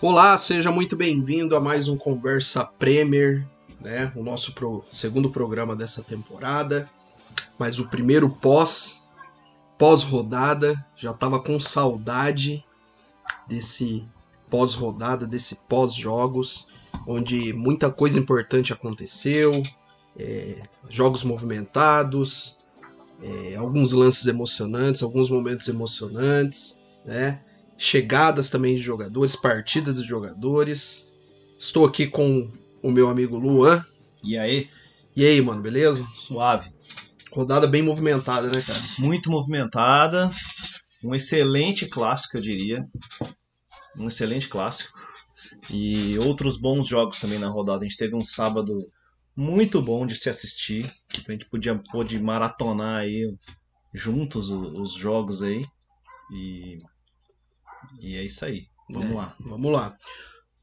Olá, seja muito bem-vindo a mais um Conversa Premier, né? O nosso pro- segundo programa dessa temporada, mas o primeiro pós pós-rodada. Já tava com saudade desse pós-rodada, desse pós-jogos, onde muita coisa importante aconteceu, é, jogos movimentados, é, alguns lances emocionantes, alguns momentos emocionantes, né? Chegadas também de jogadores, partidas de jogadores. Estou aqui com o meu amigo Luan. E aí, E aí, mano, beleza? suave. Rodada bem movimentada, né, cara? Muito movimentada. Um excelente clássico, eu diria. Um excelente clássico. E outros bons jogos também na rodada. A gente teve um sábado muito bom de se assistir. A gente podia pôde maratonar aí juntos o- os jogos aí. E, e é isso aí. Vamos É. lá. Vamos lá.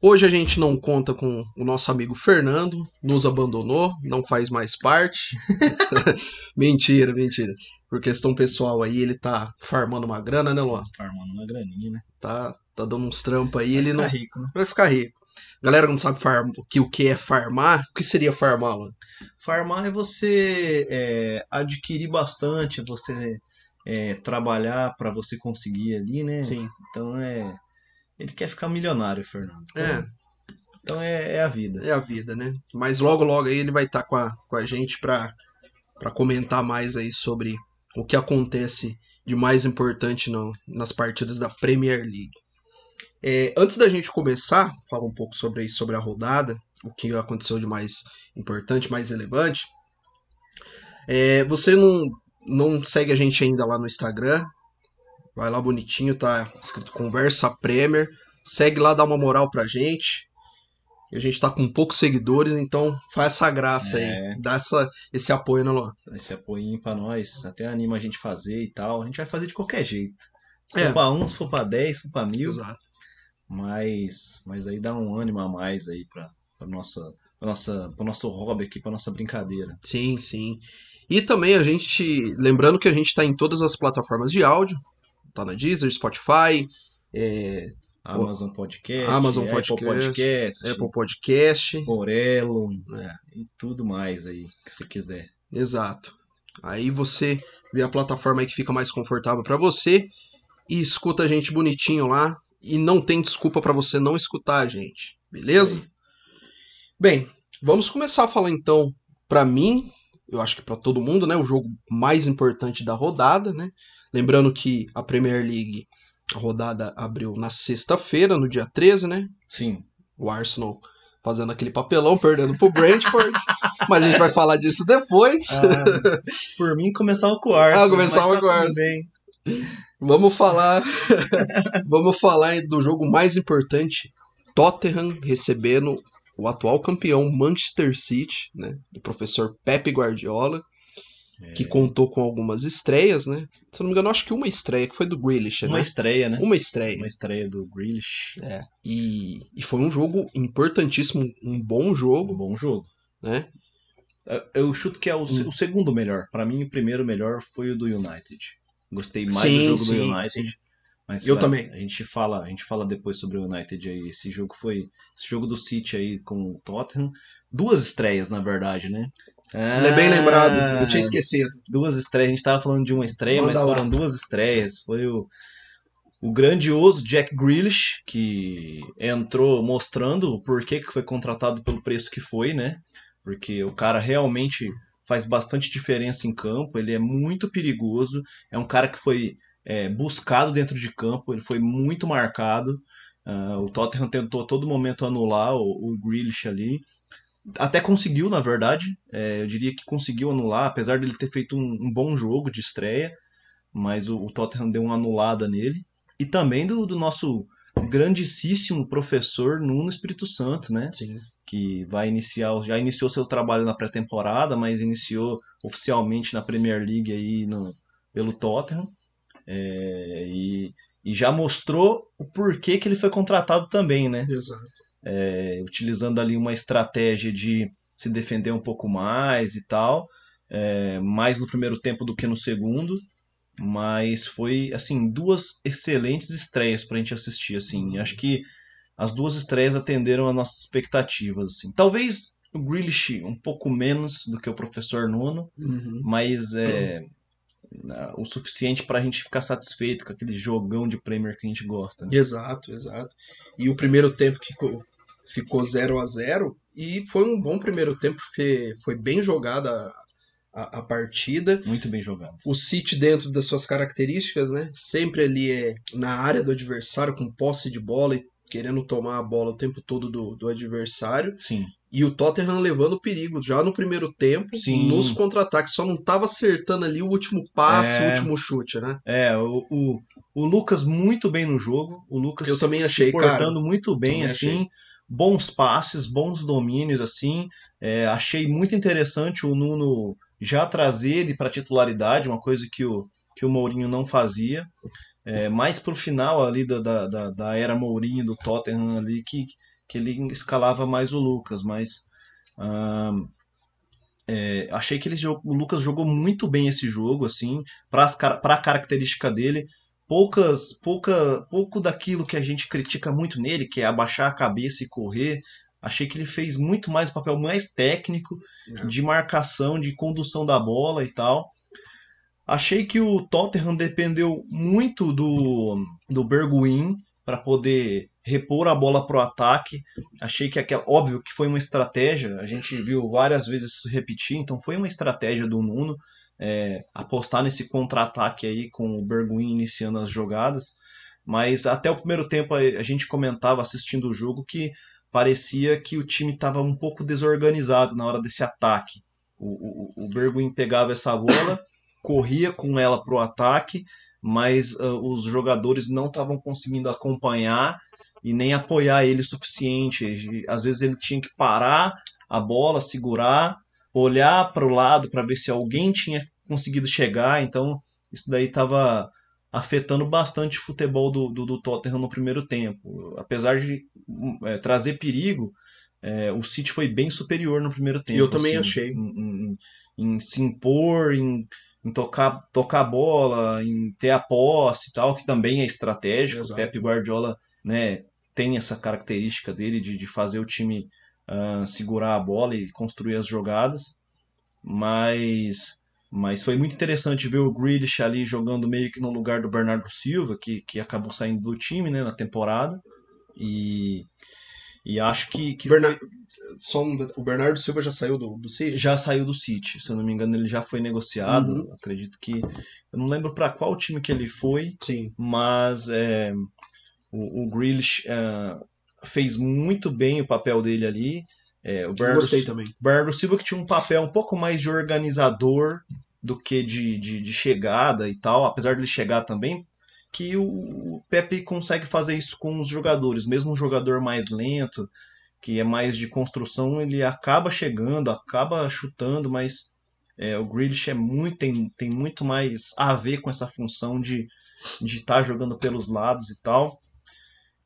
Hoje a gente não conta com o nosso amigo Fernando, nos abandonou, não faz mais parte. mentira, mentira. Por questão pessoal aí, ele tá farmando uma grana, né, Luan? Farmando uma graninha, né? Tá, tá dando uns trampos aí, ele não Tá rico, né? vai ficar rico. Galera que não sabe farm... que o que é farmar, o que seria farmar, Luan? Farmar é você é, adquirir bastante, você é, trabalhar para você conseguir ali, né? Sim. Então é. Ele quer ficar milionário, Fernando. Então É, então é, é a vida. é a vida, né? Mas logo, logo aí ele vai estar com, a, com a gente pra, pra comentar mais aí sobre o que acontece de mais importante no, nas partidas da Premier League. É, antes da gente começar, falar um pouco sobre isso, sobre a rodada, o que aconteceu de mais importante, mais relevante. É, você não, não segue a gente ainda lá no Instagram? Vai lá bonitinho, tá escrito Conversa Premier. Segue lá, dá uma moral pra gente. E a gente tá com poucos seguidores, então faz essa graça É. aí. Dá essa, esse apoio, né, Luan? Esse apoio pra nós até anima a gente fazer e tal. A gente vai fazer de qualquer jeito. Se É. for pra um, se for pra dez, se for pra mil. Exato. Mas, mas aí dá um ânimo a mais aí pra, pra nossa. Pra nossa, pro nosso hobby aqui, pra nossa brincadeira. Sim, sim. E também a gente. Lembrando que a gente tá em todas as plataformas de áudio. Tá na Deezer, Spotify, é, Amazon Podcast, Amazon Apple Podcast, Apple Podcast. Orelo É. e tudo mais aí que você quiser. Exato. Aí você vê a plataforma aí que fica mais confortável pra você e escuta a gente bonitinho lá e não tem desculpa pra você não escutar a gente, beleza? Bem, vamos começar a falar então pra mim, eu acho que pra todo mundo, né, o jogo mais importante da rodada, né? Lembrando que a Premier League a rodada abriu na sexta-feira, no dia 13, né? Sim. o Arsenal fazendo aquele papelão, perdendo pro Brentford. mas a gente vai falar disso depois. Ah, por mim começava com o Arsenal. Ah, começava tá com o tudo Arsenal. Vamos falar, vamos falar do jogo mais importante, Tottenham recebendo o atual campeão Manchester City, né, do professor Pepe Guardiola, que É, contou com algumas estreias, né? Se eu não me engano, acho que uma estreia que foi do Grealish, uma né? estreia, né? Uma estreia. Uma estreia do Grealish. É. E, e foi um jogo importantíssimo, um bom Um jogo, bom jogo. né? Eu- chuto que é o, Hum. o segundo melhor. Pra mim, o primeiro melhor foi o do United. Gostei mais Sim, do jogo sim, do United. sim. Mas Eu a, também. A gente fala, a gente fala depois sobre o United aí. Esse jogo foi, esse jogo do City aí com o Tottenham, duas estreias na verdade, né? Ele é bem lembrado, eu tinha Ah, esquecido. duas estreias. A gente tava falando de uma estreia, Manda mas lá. foram duas estreias. Foi o, o grandioso Jack Grealish, que entrou mostrando o porquê que foi contratado pelo preço que foi, né? Porque o cara realmente faz bastante diferença em campo, ele é muito perigoso, é um cara que foi é, buscado dentro de campo, ele foi muito marcado. Ah, o Tottenham tentou a todo momento anular o, o Grealish ali. Até conseguiu, na verdade. É, eu diria que conseguiu anular, apesar dele ter feito um, um bom jogo de estreia. Mas o, o Tottenham deu uma anulada nele. E também do, do nosso grandíssimo professor Nuno Espírito Santo, né? Sim. Que vai iniciar, já iniciou seu trabalho na pré-temporada, mas iniciou oficialmente na Premier League aí no, pelo Tottenham. É, e, e já mostrou o porquê que ele foi contratado também, né? Exato. é, utilizando ali uma estratégia de se defender um pouco mais e tal, é, mais no primeiro tempo do que no segundo, mas foi assim duas excelentes estreias para a gente assistir, assim, acho que as duas estreias atenderam as nossas expectativas. Assim. Talvez o Grealish um pouco menos do que o Professor Nuno, Uhum. mas é o suficiente para a gente ficar satisfeito com aquele jogão de Premier que a gente gosta. Né? Exato, exato. E o primeiro tempo que co- ficou 0 a 0 e foi um bom primeiro tempo, porque foi bem jogada a, a partida. Muito bem jogado. O City, dentro das suas características, né? Sempre ali é na área do adversário, com posse de bola e querendo tomar a bola o tempo todo do, do adversário. Sim. E o Tottenham levando perigo já no primeiro tempo, Sim. nos contra-ataques. Só não tava acertando ali o último passe, É. o último chute, né? É, o, o, o Lucas muito bem no jogo. O Lucas Eu também achei, se portando cara. muito bem, Também assim. achei. Bons passes, bons domínios, assim. É, achei muito interessante o Nuno já trazer ele para titularidade, uma coisa que o, que o Mourinho não fazia. É, mais pro final ali da, da, da, da era Mourinho do Tottenham ali que, que ele escalava mais o Lucas, mas ahn, é, achei que ele o Lucas jogou muito bem esse jogo, assim, para a característica dele. Poucas, pouca, pouco daquilo que a gente critica muito nele, que é abaixar a cabeça e correr. Achei que ele fez muito mais um papel mais técnico, É. de marcação, de condução da bola e tal. Achei que o Tottenham dependeu muito do, do Bergwijn para poder repor a bola pro ataque. Achei que aquela, óbvio que foi uma estratégia, a gente viu várias vezes isso repetir, então foi uma estratégia do Nuno é, apostar nesse contra-ataque aí com o Bergwijn iniciando as jogadas. Mas até o primeiro tempo a, gente comentava assistindo o jogo que parecia que o time estava um pouco desorganizado na hora desse ataque. O, o, o Bergwijn pegava essa bola, corria com ela pro ataque, mas uh, os jogadores não estavam conseguindo acompanhar e nem apoiar ele o suficiente. Às vezes ele tinha que parar a bola, segurar, olhar para o lado para ver se alguém tinha conseguido chegar. Então isso daí estava afetando bastante o futebol do, do, do Tottenham no primeiro tempo. Apesar de é, trazer perigo, é, o City foi bem superior no primeiro tempo. eu também assim, achei. Em, em- em se impor, em, em tocar, tocar a bola, em ter a posse e tal, que também é estratégico. Exato. O Pep Guardiola né, tem essa característica dele de, de fazer o time ah, segurar a bola e construir as jogadas. Mas, mas foi muito interessante ver o Grealish ali jogando meio que no lugar do Bernardo Silva, que, que acabou saindo do time né, na temporada. E, e acho que, que foi- Berna- Só um det- o Bernardo Silva já saiu do, do City? já saiu do City, se eu não me engano, ele já foi negociado. Uhum. Acredito que. Eu não lembro para qual time que ele foi, Sim. mas é, o, o Grealish é, fez muito bem o papel dele ali. É, o Bernardo, gostei também. Bernardo Silva que tinha um papel um pouco mais de organizador do que de, de, de chegada e tal, apesar de ele chegar também, que o, Pepe consegue fazer isso com os jogadores, mesmo um jogador mais lento, que é mais de construção, ele acaba chegando, acaba chutando, mas é, o Grealish é muito, tem, tem muito mais a ver com essa função de de estar jogando pelos lados e tal.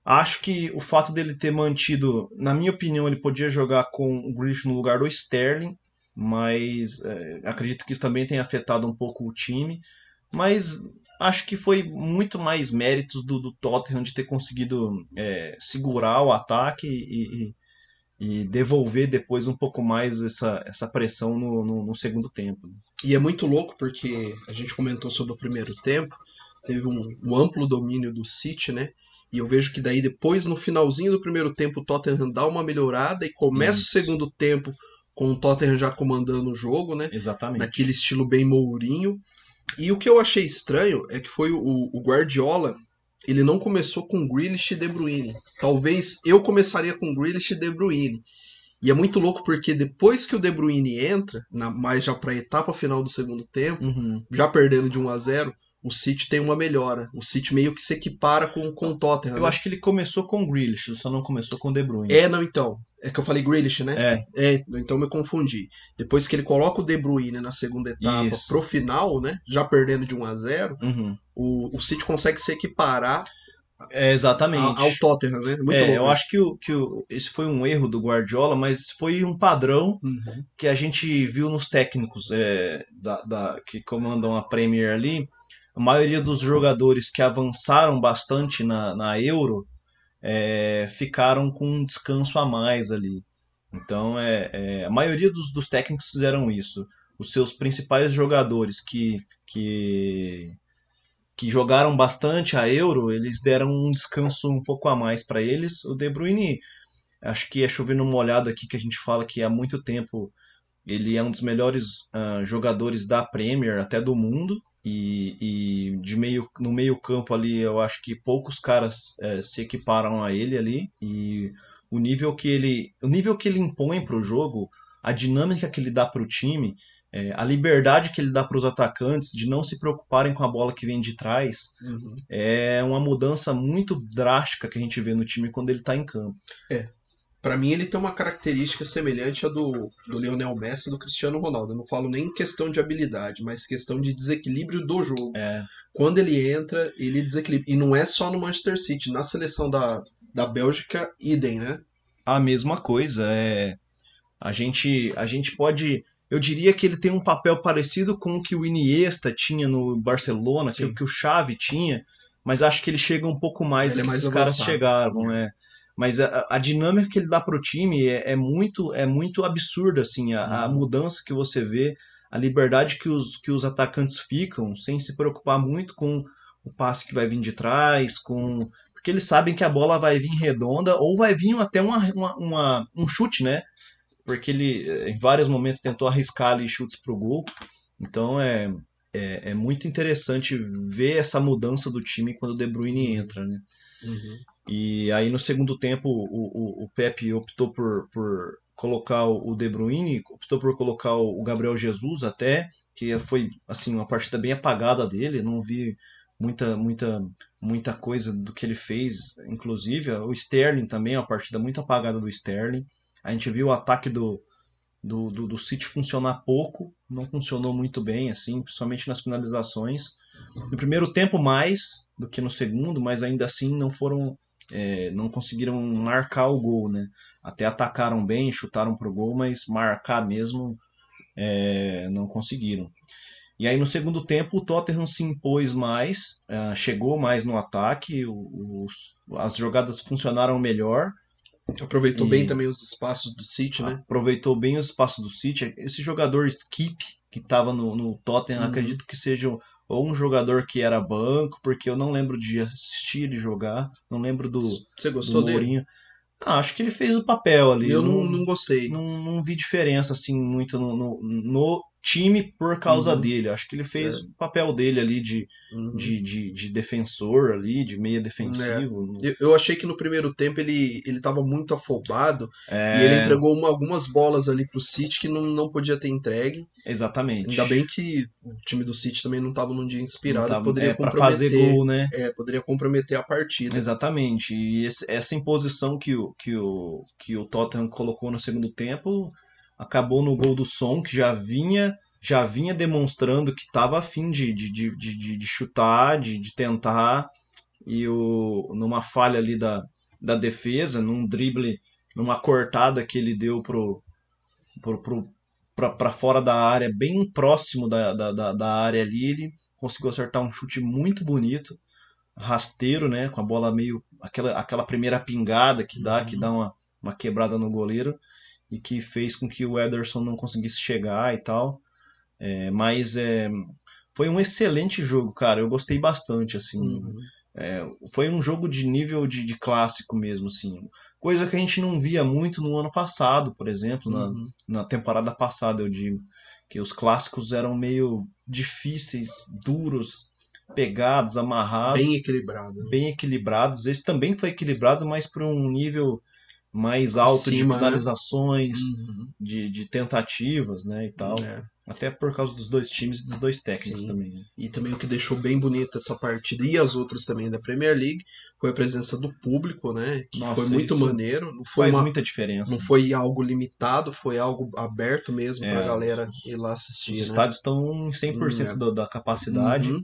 Acho que o fato dele ter mantido, na minha opinião, ele podia jogar com o Grealish no lugar do Sterling, mas é, acredito que isso também tenha afetado um pouco o time. Mas acho que foi muito mais méritos do, do Tottenham de ter conseguido é, segurar o ataque e, e, e devolver depois um pouco mais essa, essa pressão no, no, no segundo tempo. E é muito louco porque a gente comentou sobre o primeiro tempo, teve um, um amplo domínio do City, né? E eu vejo que daí depois, no finalzinho do primeiro tempo, o Tottenham dá uma melhorada e começa Isso. o segundo tempo com o Tottenham já comandando o jogo, né? Exatamente. Naquele estilo bem Mourinho. E o que eu achei estranho é que foi o, o Guardiola, ele não começou com Grealish e De Bruyne. Talvez eu começaria com Grealish e De Bruyne. E é muito louco porque depois que o De Bruyne entra, na, mais já para a etapa final do segundo tempo, Uhum. já perdendo de 1 a 0 o City tem uma melhora. O City meio que se equipara com, com o Tottenham. Eu né? acho que ele começou com o Grealish, só não começou com o De Bruyne. É, não, então. É que eu falei Grealish, né? É, É, então me confundi. Depois que ele coloca o De Bruyne na segunda etapa Isso. pro final, né? Já perdendo de 1 a 0 uhum. o, o City consegue se equiparar é exatamente. a- ao Tottenham, né? Muito É, louco eu acho que, o, que o, esse foi um erro do Guardiola, mas foi um padrão Uhum. que a gente viu nos técnicos é, da, da- que comandam a Premier ali. A maioria dos jogadores que avançaram bastante na, na Euro é, ficaram com um descanso a mais ali. Então, é, é, a maioria dos, dos técnicos fizeram isso. Os seus principais jogadores que, que, que jogaram bastante a Euro, eles deram um descanso um pouco a mais para eles. O De Bruyne, acho que é chovendo uma olhada aqui que a gente fala que há muito tempo ele é um dos melhores uh, jogadores da Premier, até do mundo. E, e, de meio no meio campo ali eu acho que poucos caras é, se equiparam a ele ali. E o nível que ele o nível que ele impõe para o jogo a dinâmica que ele dá para o time é, a liberdade que ele dá para os atacantes de não se preocuparem com a bola que vem de trás uhum. é uma mudança muito drástica que a gente vê no time quando ele está em campo. É para mim ele tem uma característica semelhante à do, do Lionel Messi e do Cristiano Ronaldo. Eu não falo nem questão de habilidade, mas questão de desequilíbrio do jogo. É. Quando ele entra, ele desequilibra. E não é só no Manchester City, na seleção da, da Bélgica, idem, né? A mesma coisa. É... A, gente, a gente pode. Eu diria que ele tem um papel parecido com o que o Iniesta tinha no Barcelona, que, é que o Xavi tinha, mas acho que ele chega um pouco mais ele do é que esses caras chegaram. É. Mas a, a, dinâmica que ele dá para o time é, é, muito é muito absurda, assim, a, a, uhum. mudança que você vê, a liberdade que os, que os atacantes ficam, sem se preocupar muito com o passe que vai vir de trás, com porque eles sabem que a bola vai vir redonda ou vai vir até uma, uma, uma um chute, né? Porque ele em vários momentos tentou arriscar ali chutes para o gol. Então é, é, é, muito interessante ver essa mudança do time quando o De Bruyne entra, né? Uhum. E aí no segundo tempo o, o, o Pepe optou por, por colocar o De Bruyne, optou por colocar o Gabriel Jesus até, que foi assim uma partida bem apagada dele, não vi muita muita muita coisa do que ele fez, inclusive o Sterling também, uma partida muito apagada do Sterling. A gente viu o ataque do do, do, do City funcionar pouco, não funcionou muito bem, assim, principalmente nas finalizações. No primeiro tempo mais do que no segundo, mas ainda assim não foram é, não conseguiram marcar o gol, né? Até atacaram bem, chutaram pro gol, mas marcar mesmo é, não conseguiram. E aí no segundo tempo o Tottenham se impôs mais, uh, chegou mais no ataque, os, as jogadas funcionaram melhor. Aproveitou bem também os espaços do City, né? Aproveitou bem os espaços do City. Esse jogador Skip, que estava no, no Tottenham, uhum. acredito que seja ou um jogador que era banco, porque eu não lembro de assistir ele jogar, não lembro do. Você gostou do dele? Ah, acho que ele fez o papel ali. Eu não, não gostei. Não, não vi diferença assim muito no, no, no time por causa uhum. dele. Acho que ele fez é. o papel dele ali de, uhum. de, de, de, defensor ali, de meia defensivo. É. Eu, achei que no primeiro tempo ele, ele tava muito afobado é. e ele entregou uma, algumas bolas ali pro City que não, não podia ter entregue. Exatamente. Ainda bem que o time do City também não tava num dia inspirado, tava, poderia é, comprometer, fazer gol, né? É, poderia comprometer a partida. Exatamente. E esse, essa imposição que o, que, o, que o Tottenham colocou no segundo tempo acabou no gol do Som, que já vinha já vinha demonstrando que estava afim de, de, de, de, de chutar, de, de tentar, e o, numa falha ali da, da defesa, num drible, numa cortada que ele deu pro, pro, pro, para fora da área, bem próximo da, da, da, área ali, ele conseguiu acertar um chute muito bonito, rasteiro, né, com a bola meio aquela, aquela primeira pingada que dá, uhum. que dá uma, uma quebrada no goleiro e que fez com que o Ederson não conseguisse chegar e tal. É, mas é, foi um excelente jogo, cara. Eu gostei bastante, assim. Uhum. É, foi um jogo de nível de, de, clássico mesmo, assim. Coisa que a gente não via muito no ano passado, por exemplo, uhum. na, na temporada passada, eu digo. Que os clássicos eram meio difíceis, duros, pegados, amarrados. Bem equilibrados. Bem equilibrados. Esse também foi equilibrado, mas para um nível mais alto Cima, de né? finalizações, né? uhum. de, de tentativas, né, e tal. É. Até por causa dos dois times e dos dois técnicos Sim. também. Né? E também o que deixou bem bonita essa partida e as outras também da Premier League foi a presença do público, né? Que Nossa, foi muito maneiro. Não foi faz uma, muita diferença. Não foi algo limitado, foi algo aberto mesmo é, pra galera os, ir lá assistir. Os né? estádios estão em 100% hum, é. da, da capacidade. Uhum.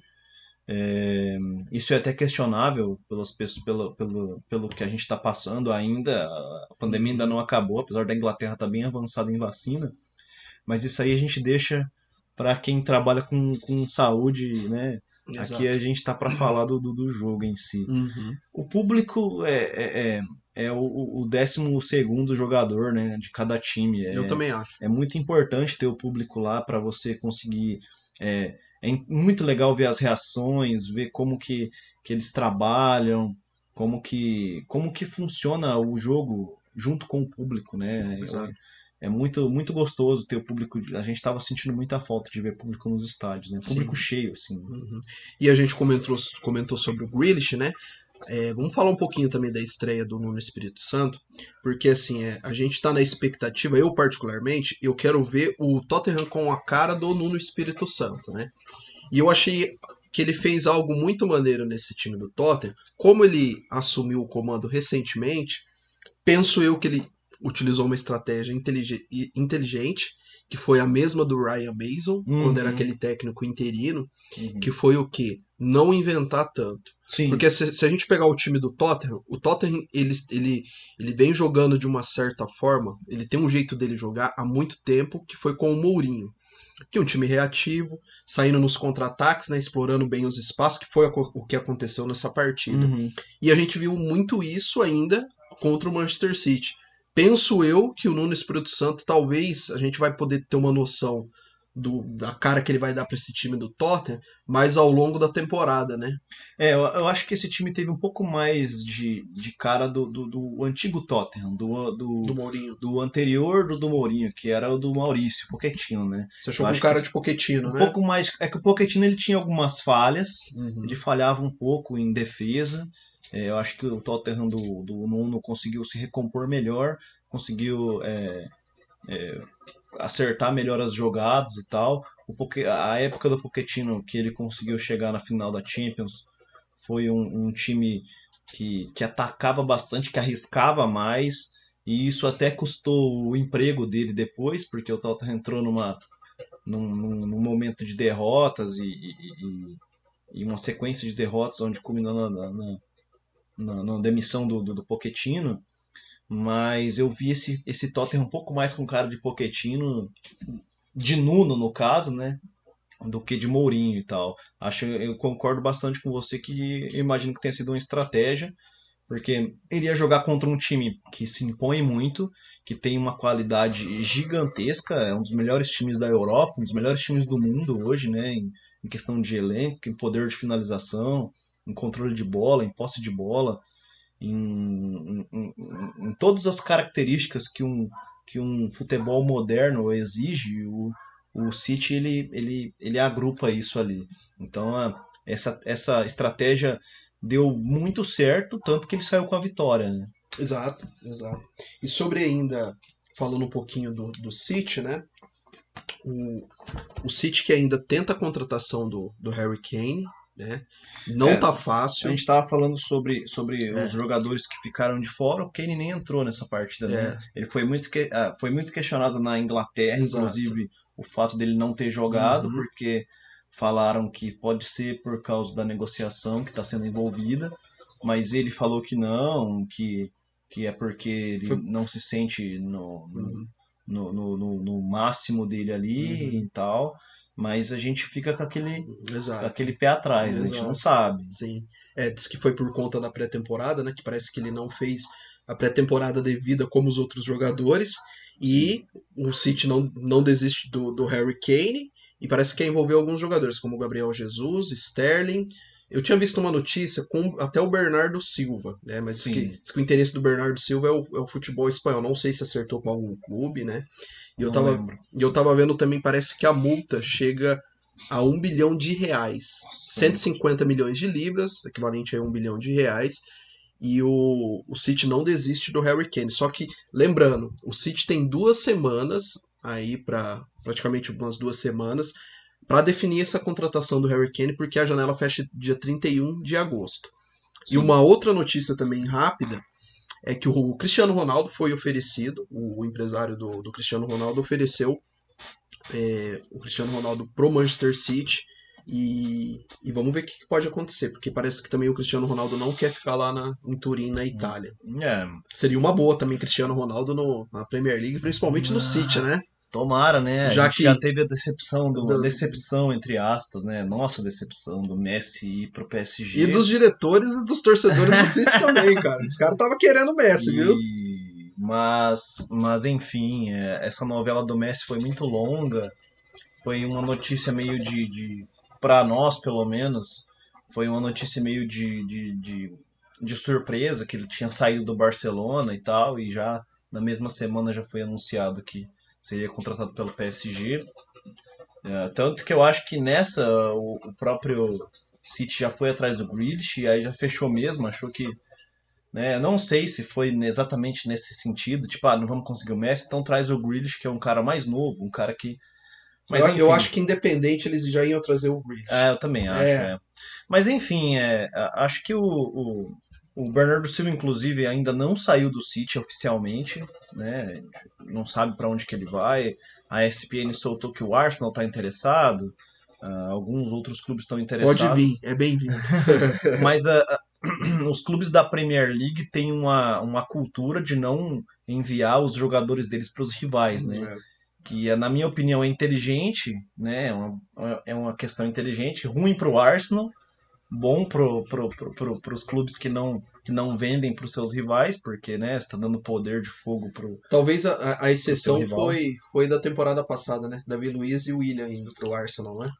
É, isso é até questionável pelas pessoas, pelo, pelo, pelo que a gente está passando ainda. A pandemia ainda não acabou, apesar da Inglaterra estar tá bem avançada em vacina. Mas isso aí a gente deixa para quem trabalha com, com saúde, né? Exato. Aqui a gente tá para falar do, do, do jogo em si. Uhum. O público é, é, é, é o, o décimo segundo jogador né, de cada time. É, Eu também acho. é muito importante ter o público lá para você conseguir. É, é muito legal ver as reações, ver como que, que eles trabalham, como que, como que funciona o jogo junto com o público, né? Exato. É muito, muito gostoso ter o público. A gente estava sentindo muita falta de ver público nos estádios, né? Público Sim. cheio, assim. Uhum. E a gente comentou, comentou sobre o Grealish, né? É, vamos falar um pouquinho também da estreia do Nuno Espírito Santo, porque assim, é, a gente tá na expectativa, eu particularmente, eu quero ver o Tottenham com a cara do Nuno Espírito Santo, né? E eu achei que ele fez algo muito maneiro nesse time do Tottenham, como ele assumiu o comando recentemente, penso eu que ele utilizou uma estratégia intelige- inteligente, que foi a mesma do Ryan Mason, quando era Uhum. aquele técnico interino, Uhum. que foi o quê? Não inventar tanto. Sim. Porque se, se a gente pegar o time do Tottenham, o Tottenham ele, ele, ele vem jogando de uma certa forma, ele tem um jeito dele jogar há muito tempo, que foi com o Mourinho. Que é um time reativo, saindo nos contra-ataques, né, explorando bem os espaços, que foi o que aconteceu nessa partida. Uhum. E a gente viu muito isso ainda contra o Manchester City. Penso eu que o Nuno Espírito Santo, talvez a gente vai poder ter uma noção do, da cara que ele vai dar para esse time do Tottenham, mas ao longo da temporada, né? É, eu, eu acho que esse time teve um pouco mais de, de cara do, do, do antigo Tottenham, do, do, Do Mourinho. do anterior do, do Mourinho, que era o do Maurício, Pochettino, né? Você achou acho cara que de Poquetino, Um né? pouco mais. É que o Pochettino ele tinha algumas falhas, Uhum. ele falhava um pouco em defesa. É, eu acho que o Tottenham do, do Nuno conseguiu se recompor melhor, conseguiu é, é, acertar melhor as jogadas e tal. O Poche- a época do Pochettino que ele conseguiu chegar na final da Champions foi um, um time que, que atacava bastante, que arriscava mais. E isso até custou o emprego dele depois, porque o Tottenham entrou numa, num, num- momento de derrotas e, e- e- uma sequência de derrotas onde culminou na, na- na- na- na demissão do, do, do Pochettino. Mas eu vi esse, esse Tottenham um pouco mais com cara de Pochettino, de Nuno no caso, né? Do que de Mourinho e tal. Acho, eu concordo bastante com você que imagino que tenha sido uma estratégia, porque ele ia jogar contra um time que se impõe muito, que tem uma qualidade gigantesca, é um dos melhores times da Europa, um dos melhores times do mundo hoje, né? Em, em questão de elenco, em poder de finalização, em controle de bola, em posse de bola, em, em, em- em todas as características que um, que um futebol moderno exige, o, o City ele, ele, ele agrupa isso ali. Então a- essa, essa estratégia deu muito certo, tanto que ele saiu com a vitória. Né? Exato, exato. E sobre ainda, falando um pouquinho do, do City, né? O, o City que ainda tenta a contratação do, do Harry Kane, né? Não É, tá A fácil. gente estava falando sobre, sobre É. os jogadores que ficaram de fora, o Kane nem entrou nessa partida. Né? É. Ele foi muito, que, ah, foi muito questionado na Inglaterra, Exato. inclusive o fato dele não ter jogado, Uhum. porque falaram que pode ser por causa da negociação que está sendo envolvida, mas ele falou que não, que, que é porque ele Foi- não se sente no, no, Uhum. no, no, no- no máximo dele ali Uhum. e tal, mas a gente fica com aquele, com Exato. aquele pé atrás, a gente não Exato. sabe. Sim. É, diz que foi por conta da pré-temporada, né? Que parece que ele não fez a pré-temporada devida como os outros jogadores. E o City não, não desiste do, do Harry Kane. E parece que quer envolver alguns jogadores, como o Gabriel Jesus, Sterling. Eu tinha visto uma notícia com até o Bernardo Silva, né? Mas diz que, diz que o interesse do Bernardo Silva é o, é o futebol espanhol. Não sei se acertou com algum clube, né? E eu Não tava, lembro. e eu tava vendo também, parece que a multa chega a um bilhão de reais. 150 milhões de libras, equivalente a um bilhão de reais. E o, o City não desiste do Harry Kane. Só que, lembrando, o City tem duas semanas aí para praticamente umas duas semanas para definir essa contratação do Harry Kane, porque a janela fecha dia 31 de agosto. E Sim. uma outra notícia também rápida é que o Cristiano Ronaldo foi oferecido, o empresário do, do Cristiano Ronaldo ofereceu é, o Cristiano Ronaldo pro Manchester City e, e vamos ver o que que pode acontecer, porque parece que também o Cristiano Ronaldo não quer ficar lá na, em Turim, na Itália. É, Seria uma boa também Cristiano Ronaldo no, na Premier League, principalmente no Ah. City, né? Tomara, né? Já que- já teve a decepção, do, do- decepção, entre aspas, né? Nossa decepção do Messi ir pro PSG. E dos diretores e dos torcedores do City também, cara. Os caras estavam querendo o Messi, viu? E- Mas, mas enfim, é, essa novela do Messi foi muito longa. Foi uma notícia meio de, de para nós, pelo menos, foi uma notícia meio de, de, de, de surpresa que ele tinha saído do Barcelona e tal, e já na mesma semana já foi anunciado que seria contratado pelo PSG. É, tanto que eu acho que nessa o, o próprio City já foi atrás do Grealish e aí já fechou mesmo, achou que né, não sei se foi exatamente nesse sentido, tipo, ah, não vamos conseguir o Messi, então traz o Grealish, que é um cara mais novo, um cara que mas eu, eu acho que independente eles já iam trazer o Grealish. É, eu também acho. É. é. Mas enfim, é, acho que o, o, o Bernardo Silva, inclusive, ainda não saiu do City oficialmente, né? Não sabe para onde que ele vai. A ESPN soltou que o Arsenal está interessado. ah, alguns outros clubes estão interessados. Pode vir, é bem-vindo. Mas ah, ah, os clubes da Premier League têm uma, uma cultura de não enviar os jogadores deles para os rivais, né? É. que é, na minha opinião é inteligente, né? É uma, é uma questão inteligente, ruim para o Arsenal, bom pro, pro, pro, pro, pros clubes que não, que não vendem para os seus rivais, porque né, está dando poder de fogo pro. Talvez a, a- exceção foi, foi da temporada passada, né? Davi Luiz e o William indo pro Arsenal, né?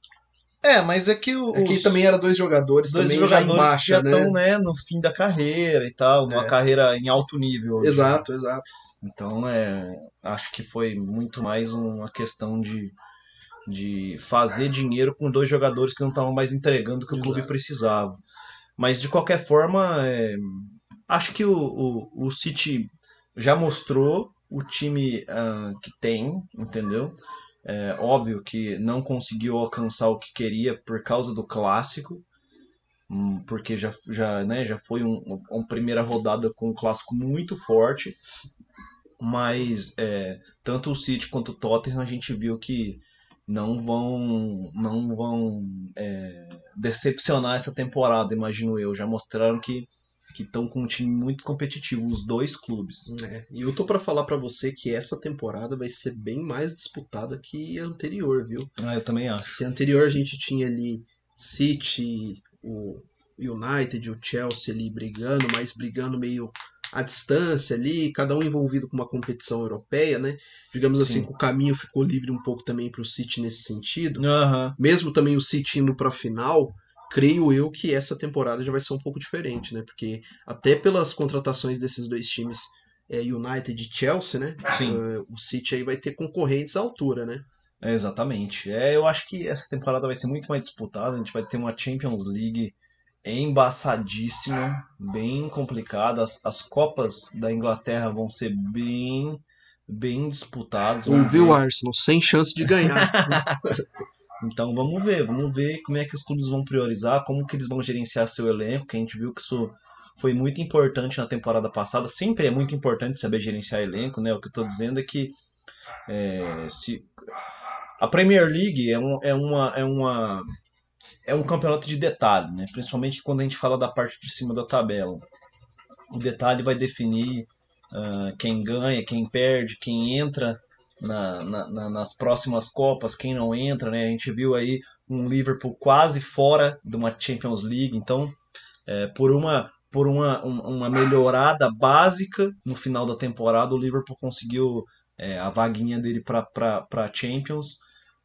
É, mas é que o, Aqui os também era dois jogadores dois também jogadores já em baixa, já né? estão né, no fim da carreira e tal, numa É. carreira em alto nível. já. Exato, exato. Então, é, acho que foi muito mais uma questão de, de fazer dinheiro com dois jogadores que não estavam mais entregando o que o clube precisava. Mas, de qualquer forma, é, acho que o, o, o City já mostrou o time ah, que tem, entendeu? É óbvio que não conseguiu alcançar o que queria por causa do clássico, hum, porque já, já, né, já foi um, uma primeira rodada com um clássico muito forte mas é, tanto o City quanto o Tottenham a gente viu que não vão não vão é, decepcionar essa temporada, imagino eu. Já mostraram que que estão com um time muito competitivo, os dois clubes. É, E eu tô pra falar pra você que essa temporada vai ser bem mais disputada que a anterior, viu? Ah, eu também acho. Se a anterior a gente tinha ali City, o United, o Chelsea ali brigando, mas brigando meio à distância ali, cada um envolvido com uma competição europeia, né? Digamos assim, Sim. que o caminho ficou livre um pouco também para o City nesse sentido. Aham. Mesmo também o City indo para a final, creio eu que essa temporada já vai ser um pouco diferente, né? Porque até pelas contratações desses dois times, é, United e Chelsea, né? Sim. Eh, o City aí vai ter concorrentes à altura, né? É, exatamente. É, eu acho que essa temporada vai ser muito mais disputada. A gente vai ter uma Champions League embaçadíssima, bem complicada. As, as Copas da Inglaterra vão ser bem, bem disputadas. Ouviu o Arsenal, sem chance de ganhar. Então vamos ver, vamos ver como é que os clubes vão priorizar, como que eles vão gerenciar seu elenco, que a gente viu que isso foi muito importante na temporada passada. Sempre é muito importante saber gerenciar elenco, né? O que eu tô dizendo é que é, se a Premier League é, um, é, uma, é, uma, é um campeonato de detalhe, né? Principalmente quando a gente fala da parte de cima da tabela. O detalhe vai definir ah, quem ganha, quem perde, quem entra na, na- na- nas próximas Copas, quem não entra, né? A gente viu aí um Liverpool quase fora de uma Champions League, então é, por uma por uma, um- uma melhorada básica no final da temporada, o Liverpool conseguiu é, a vaguinha dele para Champions,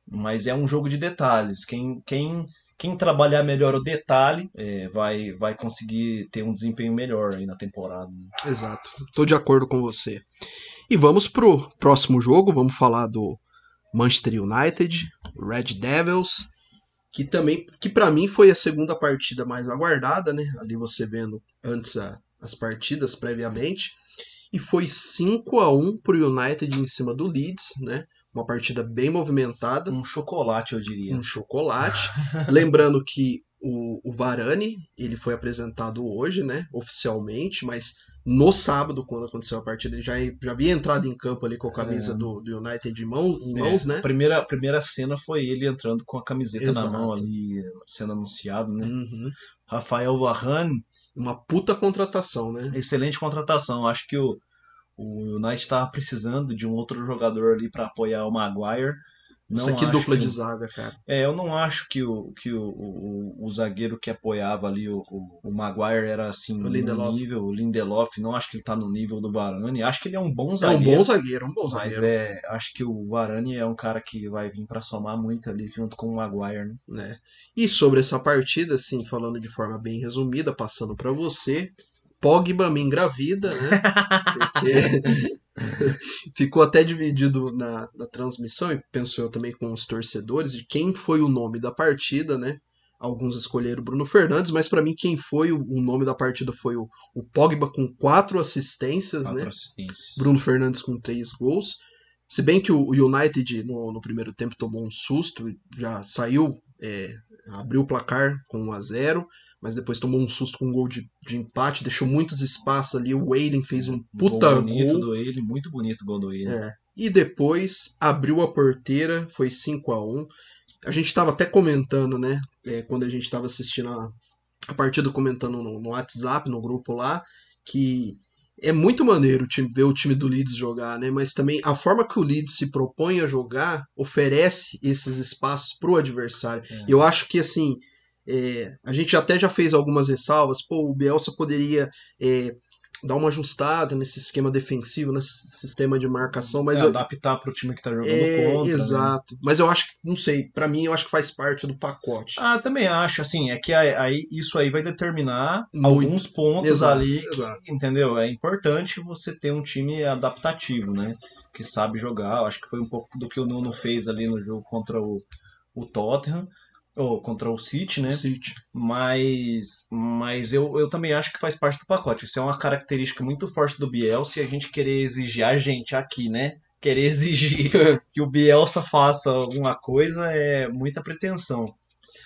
mas é um jogo de detalhes. Quem, quem, quem trabalhar melhor o detalhe é, vai, vai conseguir ter um desempenho melhor aí na temporada. né? Exato. Tô de acordo com você. E vamos pro próximo jogo, vamos falar do Manchester United, Red Devils, que também, que para mim foi a segunda partida mais aguardada, né? Ali você vendo antes a- as partidas previamente, e foi 5 a 1 pro United em cima do Leeds, né? Uma partida bem movimentada, Um chocolate, eu diria. um chocolate. Lembrando que o, o Varane, ele foi apresentado hoje, né, oficialmente, mas no sábado, quando aconteceu a partida, ele já, já havia entrado em campo ali com a camisa É. do, do United em, mão, em mãos, É, né? A primeira, a primeira cena foi ele entrando com a camiseta Exato. na mão ali, sendo anunciado, né? Uhum. Rafael Varane, Uma puta contratação, né? excelente contratação. Acho que o, o United estava precisando de um outro jogador ali para apoiar o Maguire. Não Isso aqui acho dupla que de zaga, cara. É, eu não acho que o, que o, o, o zagueiro que apoiava ali o, o, o Maguire era assim O no Lindelof. nível, o Lindelof, não acho que ele tá no nível do Varane. Acho que ele é um bom É um zagueiro. bom zagueiro, um bom Mas zagueiro. é, acho que o Varane é um cara que vai vir para somar muito ali junto com o Maguire, né? né? E sobre essa partida, assim, falando de forma bem resumida, passando pra você, Pogba me engravida, né? Porque ficou até dividido na, na transmissão, e penso eu também com os torcedores, de quem foi o nome da partida, né? Alguns escolheram Bruno Fernandes, mas pra mim quem foi o, o nome da partida foi o, o Pogba com quatro assistências, Quatro né? assistências. Bruno Fernandes com três gols. Se bem que o o United no, no primeiro tempo tomou um susto, e já saiu, é, abriu o placar com 1 a 0 mas depois tomou um susto com um gol de, de empate, deixou muitos espaços ali. O Wayden fez um puta gol bonito gol. do ele, muito bonito o gol do ele. É. E depois abriu a porteira, foi 5 a 1 A gente estava até comentando, né? é, quando a gente estava assistindo a, a partida, comentando no, no WhatsApp, no grupo lá, que é muito maneiro o time- ver o time do Leeds jogar, né? Mas também a forma que o Leeds se propõe a jogar oferece esses espaços pro adversário. É. Eu acho que assim. É, a gente até já fez algumas ressalvas. Pô, o Bielsa poderia é, dar uma ajustada nesse esquema defensivo, nesse sistema de marcação, mas É, eu, adaptar pro time que tá jogando é, contra. né? exato. Mas eu acho que, não sei, pra mim eu acho que faz parte do pacote. Ah, também acho, assim, é que aí, isso aí vai determinar Muito. alguns pontos Exato, ali, exato. entendeu? É importante você ter um time adaptativo, né? Que sabe jogar. Eu acho que foi um pouco do que o Nuno fez ali no jogo contra o, o Tottenham, ou contra o City, né? City. Mas, mas eu, eu também acho que faz parte do pacote. Isso é uma característica muito forte do Bielsa e a gente querer exigir, a gente aqui, né? Querer exigir que o Bielsa faça alguma coisa é muita pretensão.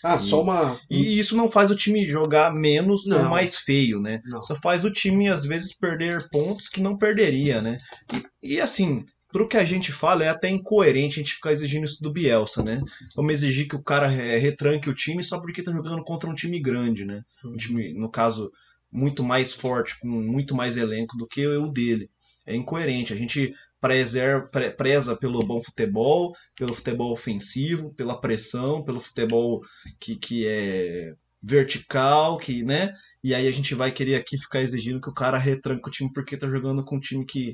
Ah, só uma. E isso não faz o time jogar menos ou Não. mais feio, né? Não. Só faz o time, às vezes, perder pontos que não perderia, né? E, e, assim, pro que a gente fala, é até incoerente a gente ficar exigindo isso do Bielsa, né? Vamos exigir que o cara eh, retranque o time só porque tá jogando contra um time grande, né? Um time, no caso, muito mais forte, com muito mais elenco do que o dele. É incoerente. A gente preser, pre- preza pelo bom futebol, pelo futebol ofensivo, pela pressão, pelo futebol que, que é vertical, que, né? E aí a gente vai querer aqui ficar exigindo que o cara retranque o time porque tá jogando com um time que,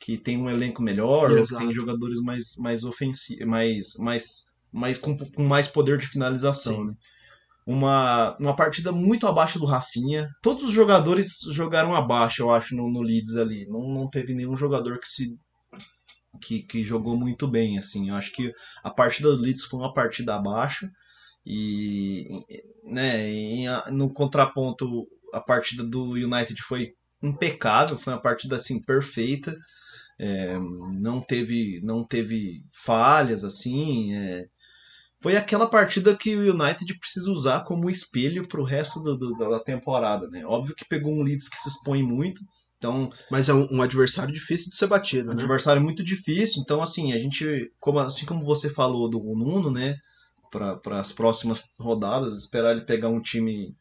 que tem um elenco melhor, ou que tem jogadores mais, mais ofensivos, mais, mais, mais com, com mais poder de finalização, né? Uma, uma partida muito abaixo do Rafinha. Todos os jogadores jogaram abaixo, eu acho, no, no Leeds ali. Não, não teve nenhum jogador que se que, que jogou muito bem, assim. Eu acho que a partida do Leeds foi uma partida abaixo e, né, em no contraponto a partida do United foi impecável, foi uma partida assim perfeita. É, não teve não teve falhas assim, é. foi aquela partida que o United precisa usar como espelho para o resto do- do- da temporada, né? Óbvio que pegou um Leeds que se expõe muito, então Mas é um, um adversário difícil de ser batido, um né? adversário muito difícil, então assim, a gente, como, assim como você falou do Nuno, né, para as próximas rodadas, esperar ele pegar um time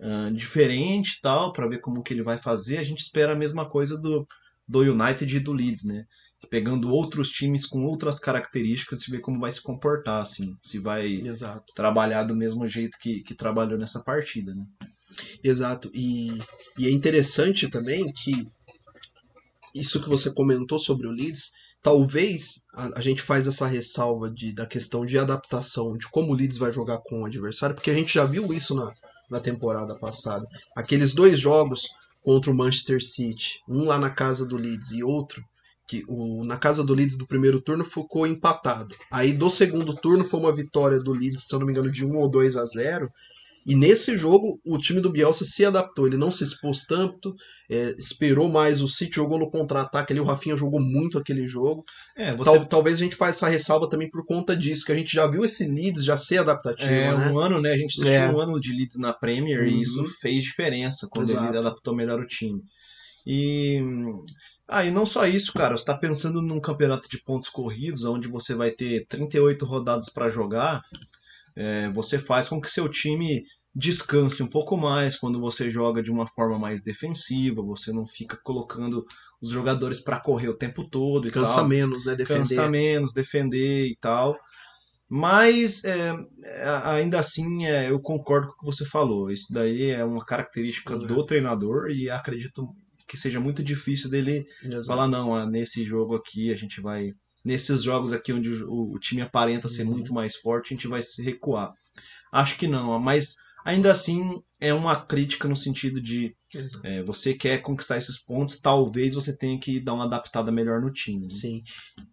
ah, diferente tal, para ver como que ele vai fazer, a gente espera a mesma coisa do, do United e do Leeds, né, pegando outros times com outras características e ver como vai se comportar, assim, se vai Exato. trabalhar do mesmo jeito que, que trabalhou nessa partida, né. Exato. E, e é interessante também que isso que você comentou sobre o Leeds, talvez a, a gente faz essa ressalva de, da questão de adaptação, de como o Leeds vai jogar com o adversário, porque a gente já viu isso na, na temporada passada. Aqueles dois jogos contra o Manchester City, um lá na casa do Leeds e outro que o, na casa do Leeds do primeiro turno ficou empatado. Aí do segundo turno foi uma vitória do Leeds, se eu não me engano, de 1 ou 2 a 0. E nesse jogo, o time do Bielsa se adaptou. Ele não se expôs tanto, é, esperou mais. O City jogou no contra-ataque ali. O Rafinha jogou muito aquele jogo. É, você Tal- talvez a gente faça essa ressalva também por conta disso, que a gente já viu esse Leeds já ser adaptativo, É, né? um ano, né? A gente assistiu É. um ano de Leeds na Premier Uhum. e isso fez diferença quando Exato. ele adaptou melhor o time. E, ah, e não só isso, cara. Você está pensando num campeonato de pontos corridos, onde você vai ter 38 rodadas para jogar. É, você faz com que seu time descanse um pouco mais quando você joga de uma forma mais defensiva, você não fica colocando os jogadores para correr o tempo todo e Cansa tal. menos, né? Defender. Cansa menos, defender e tal. Mas é, é, ainda assim é, eu concordo com o que você falou. Isso daí é uma característica Uhum. do treinador e acredito que seja muito difícil dele Exato. falar, não, ah, nesse jogo aqui a gente vai. Nesses jogos aqui onde o, o time aparenta ser Uhum. muito mais forte, a gente vai se recuar. Acho que não, mas ainda assim é uma crítica no sentido de é, você quer conquistar esses pontos, talvez você tenha que dar uma adaptada melhor no time. né? Sim.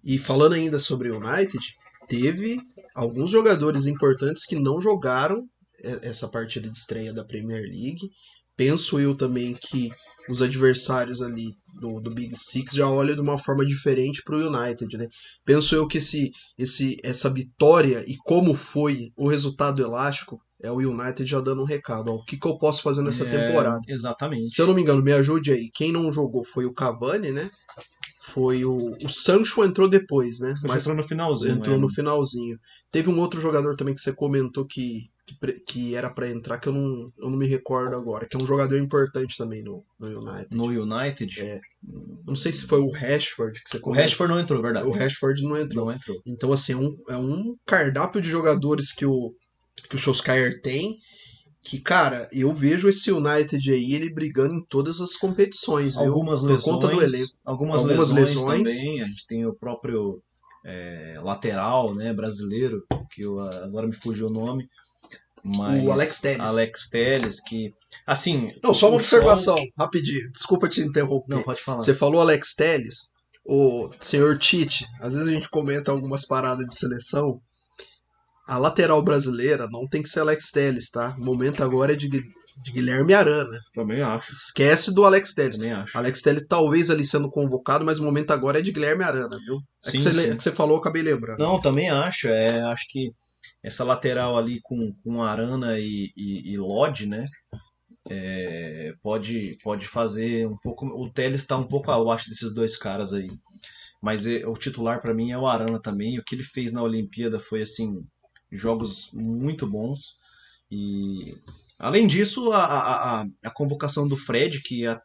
E falando ainda sobre o United, teve alguns jogadores importantes que não jogaram e- essa partida de estreia da Premier League. Penso eu também que os adversários ali do, do Big Six já olham de uma forma diferente para o United, né? Penso eu que esse, esse, essa vitória e como foi o resultado elástico é o United já dando um recado. Ó, o que, que eu posso fazer nessa É, temporada? Exatamente. Se eu não me engano, me ajude aí. Quem não jogou foi o Cavani, né? Foi o, o Sancho entrou depois, né? Mas entrou no finalzinho. entrou é. no finalzinho. Teve um outro jogador também que você comentou que, que, que era pra entrar, que eu não, eu não me recordo agora, que é um jogador importante também no, no United. No United. É. Não sei se foi o Rashford que você O comentou. Rashford não entrou, verdade. O Rashford não entrou. não entrou. Então, assim, é um, é um cardápio de jogadores que o, que o Solskjaer tem. Que, cara, eu vejo esse United aí, ele brigando em todas as competições, viu? Algumas Por lesões. conta do elenco. Algumas, Algumas lesões, lesões. também. A gente tem o próprio é, lateral né, brasileiro, que eu, agora me fugiu o nome. Mas O Alex Telles. Alex Telles, que. Assim. Não, só uma observação, rapidinho. Desculpa te interromper. Não, pode falar. Você falou Alex Telles, o senhor Tite. Às vezes a gente comenta algumas paradas de seleção. A lateral brasileira não tem que ser Alex Telles, tá? O momento agora é de, de Guilherme Arana. Também acho. Esquece do Alex Telles. Também acho. Alex Telles talvez ali sendo convocado, mas o momento agora é de Guilherme Arana, viu? É que, Sim, você, le- sim. é que você falou, eu acabei lembrando. Não, também acho. É, acho que essa lateral ali com, com Arana e, e, e Lodge, né? é, pode, pode fazer um pouco. O Teles está um pouco abaixo desses dois caras aí. Mas é, o titular para mim é o Arana também. O que ele fez na Olimpíada foi assim jogos muito bons. E além disso, a, a, a, convocação do Fred, que a,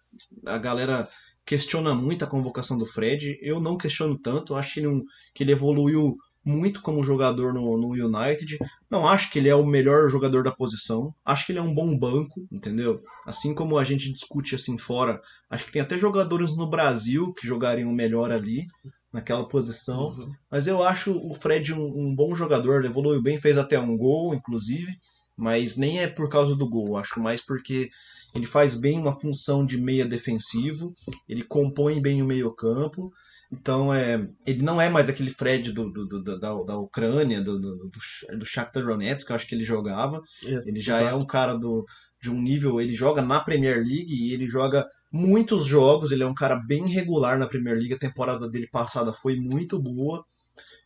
a galera questiona muito a convocação do Fred. Eu não questiono tanto. Acho que ele, um- que ele evoluiu muito como jogador no, no United. Não acho que ele é o melhor jogador da posição. Acho que ele é um bom banco, entendeu? Assim como a gente discute assim fora, acho que tem até jogadores no Brasil que jogariam melhor ali, naquela posição. Uhum. Mas eu acho o Fred um, um bom jogador, ele evoluiu bem, fez até um gol, inclusive. Mas nem é por causa do gol, acho mais porque ele faz bem uma função de meia defensivo, ele compõe bem o meio campo. Então é, ele não é mais aquele Fred do, do- do- da, da Ucrânia, do, do, do, do Shakhtar Donetsk, que eu acho que ele jogava. É, Ele já exato. é um cara do, de um nível, ele joga na Premier League e ele joga muitos jogos, ele é um cara bem regular na Premier League, a temporada dele passada foi muito boa.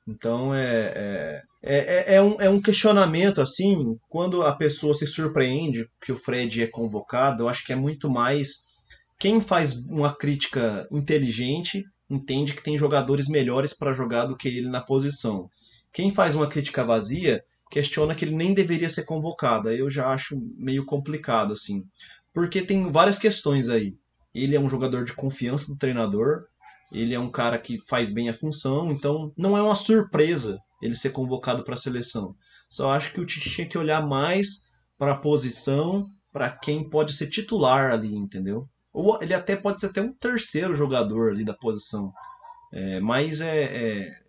Então é, é, é, é, um, é um questionamento assim, quando a pessoa se surpreende que o Fred é convocado, eu acho que é muito mais quem faz uma crítica inteligente entende que tem jogadores melhores para jogar do que ele na posição. Quem faz uma crítica vazia questiona que ele nem deveria ser convocado. Eu já acho meio complicado assim, porque tem várias questões aí. Ele é um jogador de confiança do treinador, ele é um cara que faz bem a função, então não é uma surpresa ele ser convocado para a seleção. Só acho que o Tite tinha que olhar mais para a posição, para quem pode ser titular ali, entendeu? Ou ele até pode ser até um terceiro jogador ali da posição. É, mas é, é,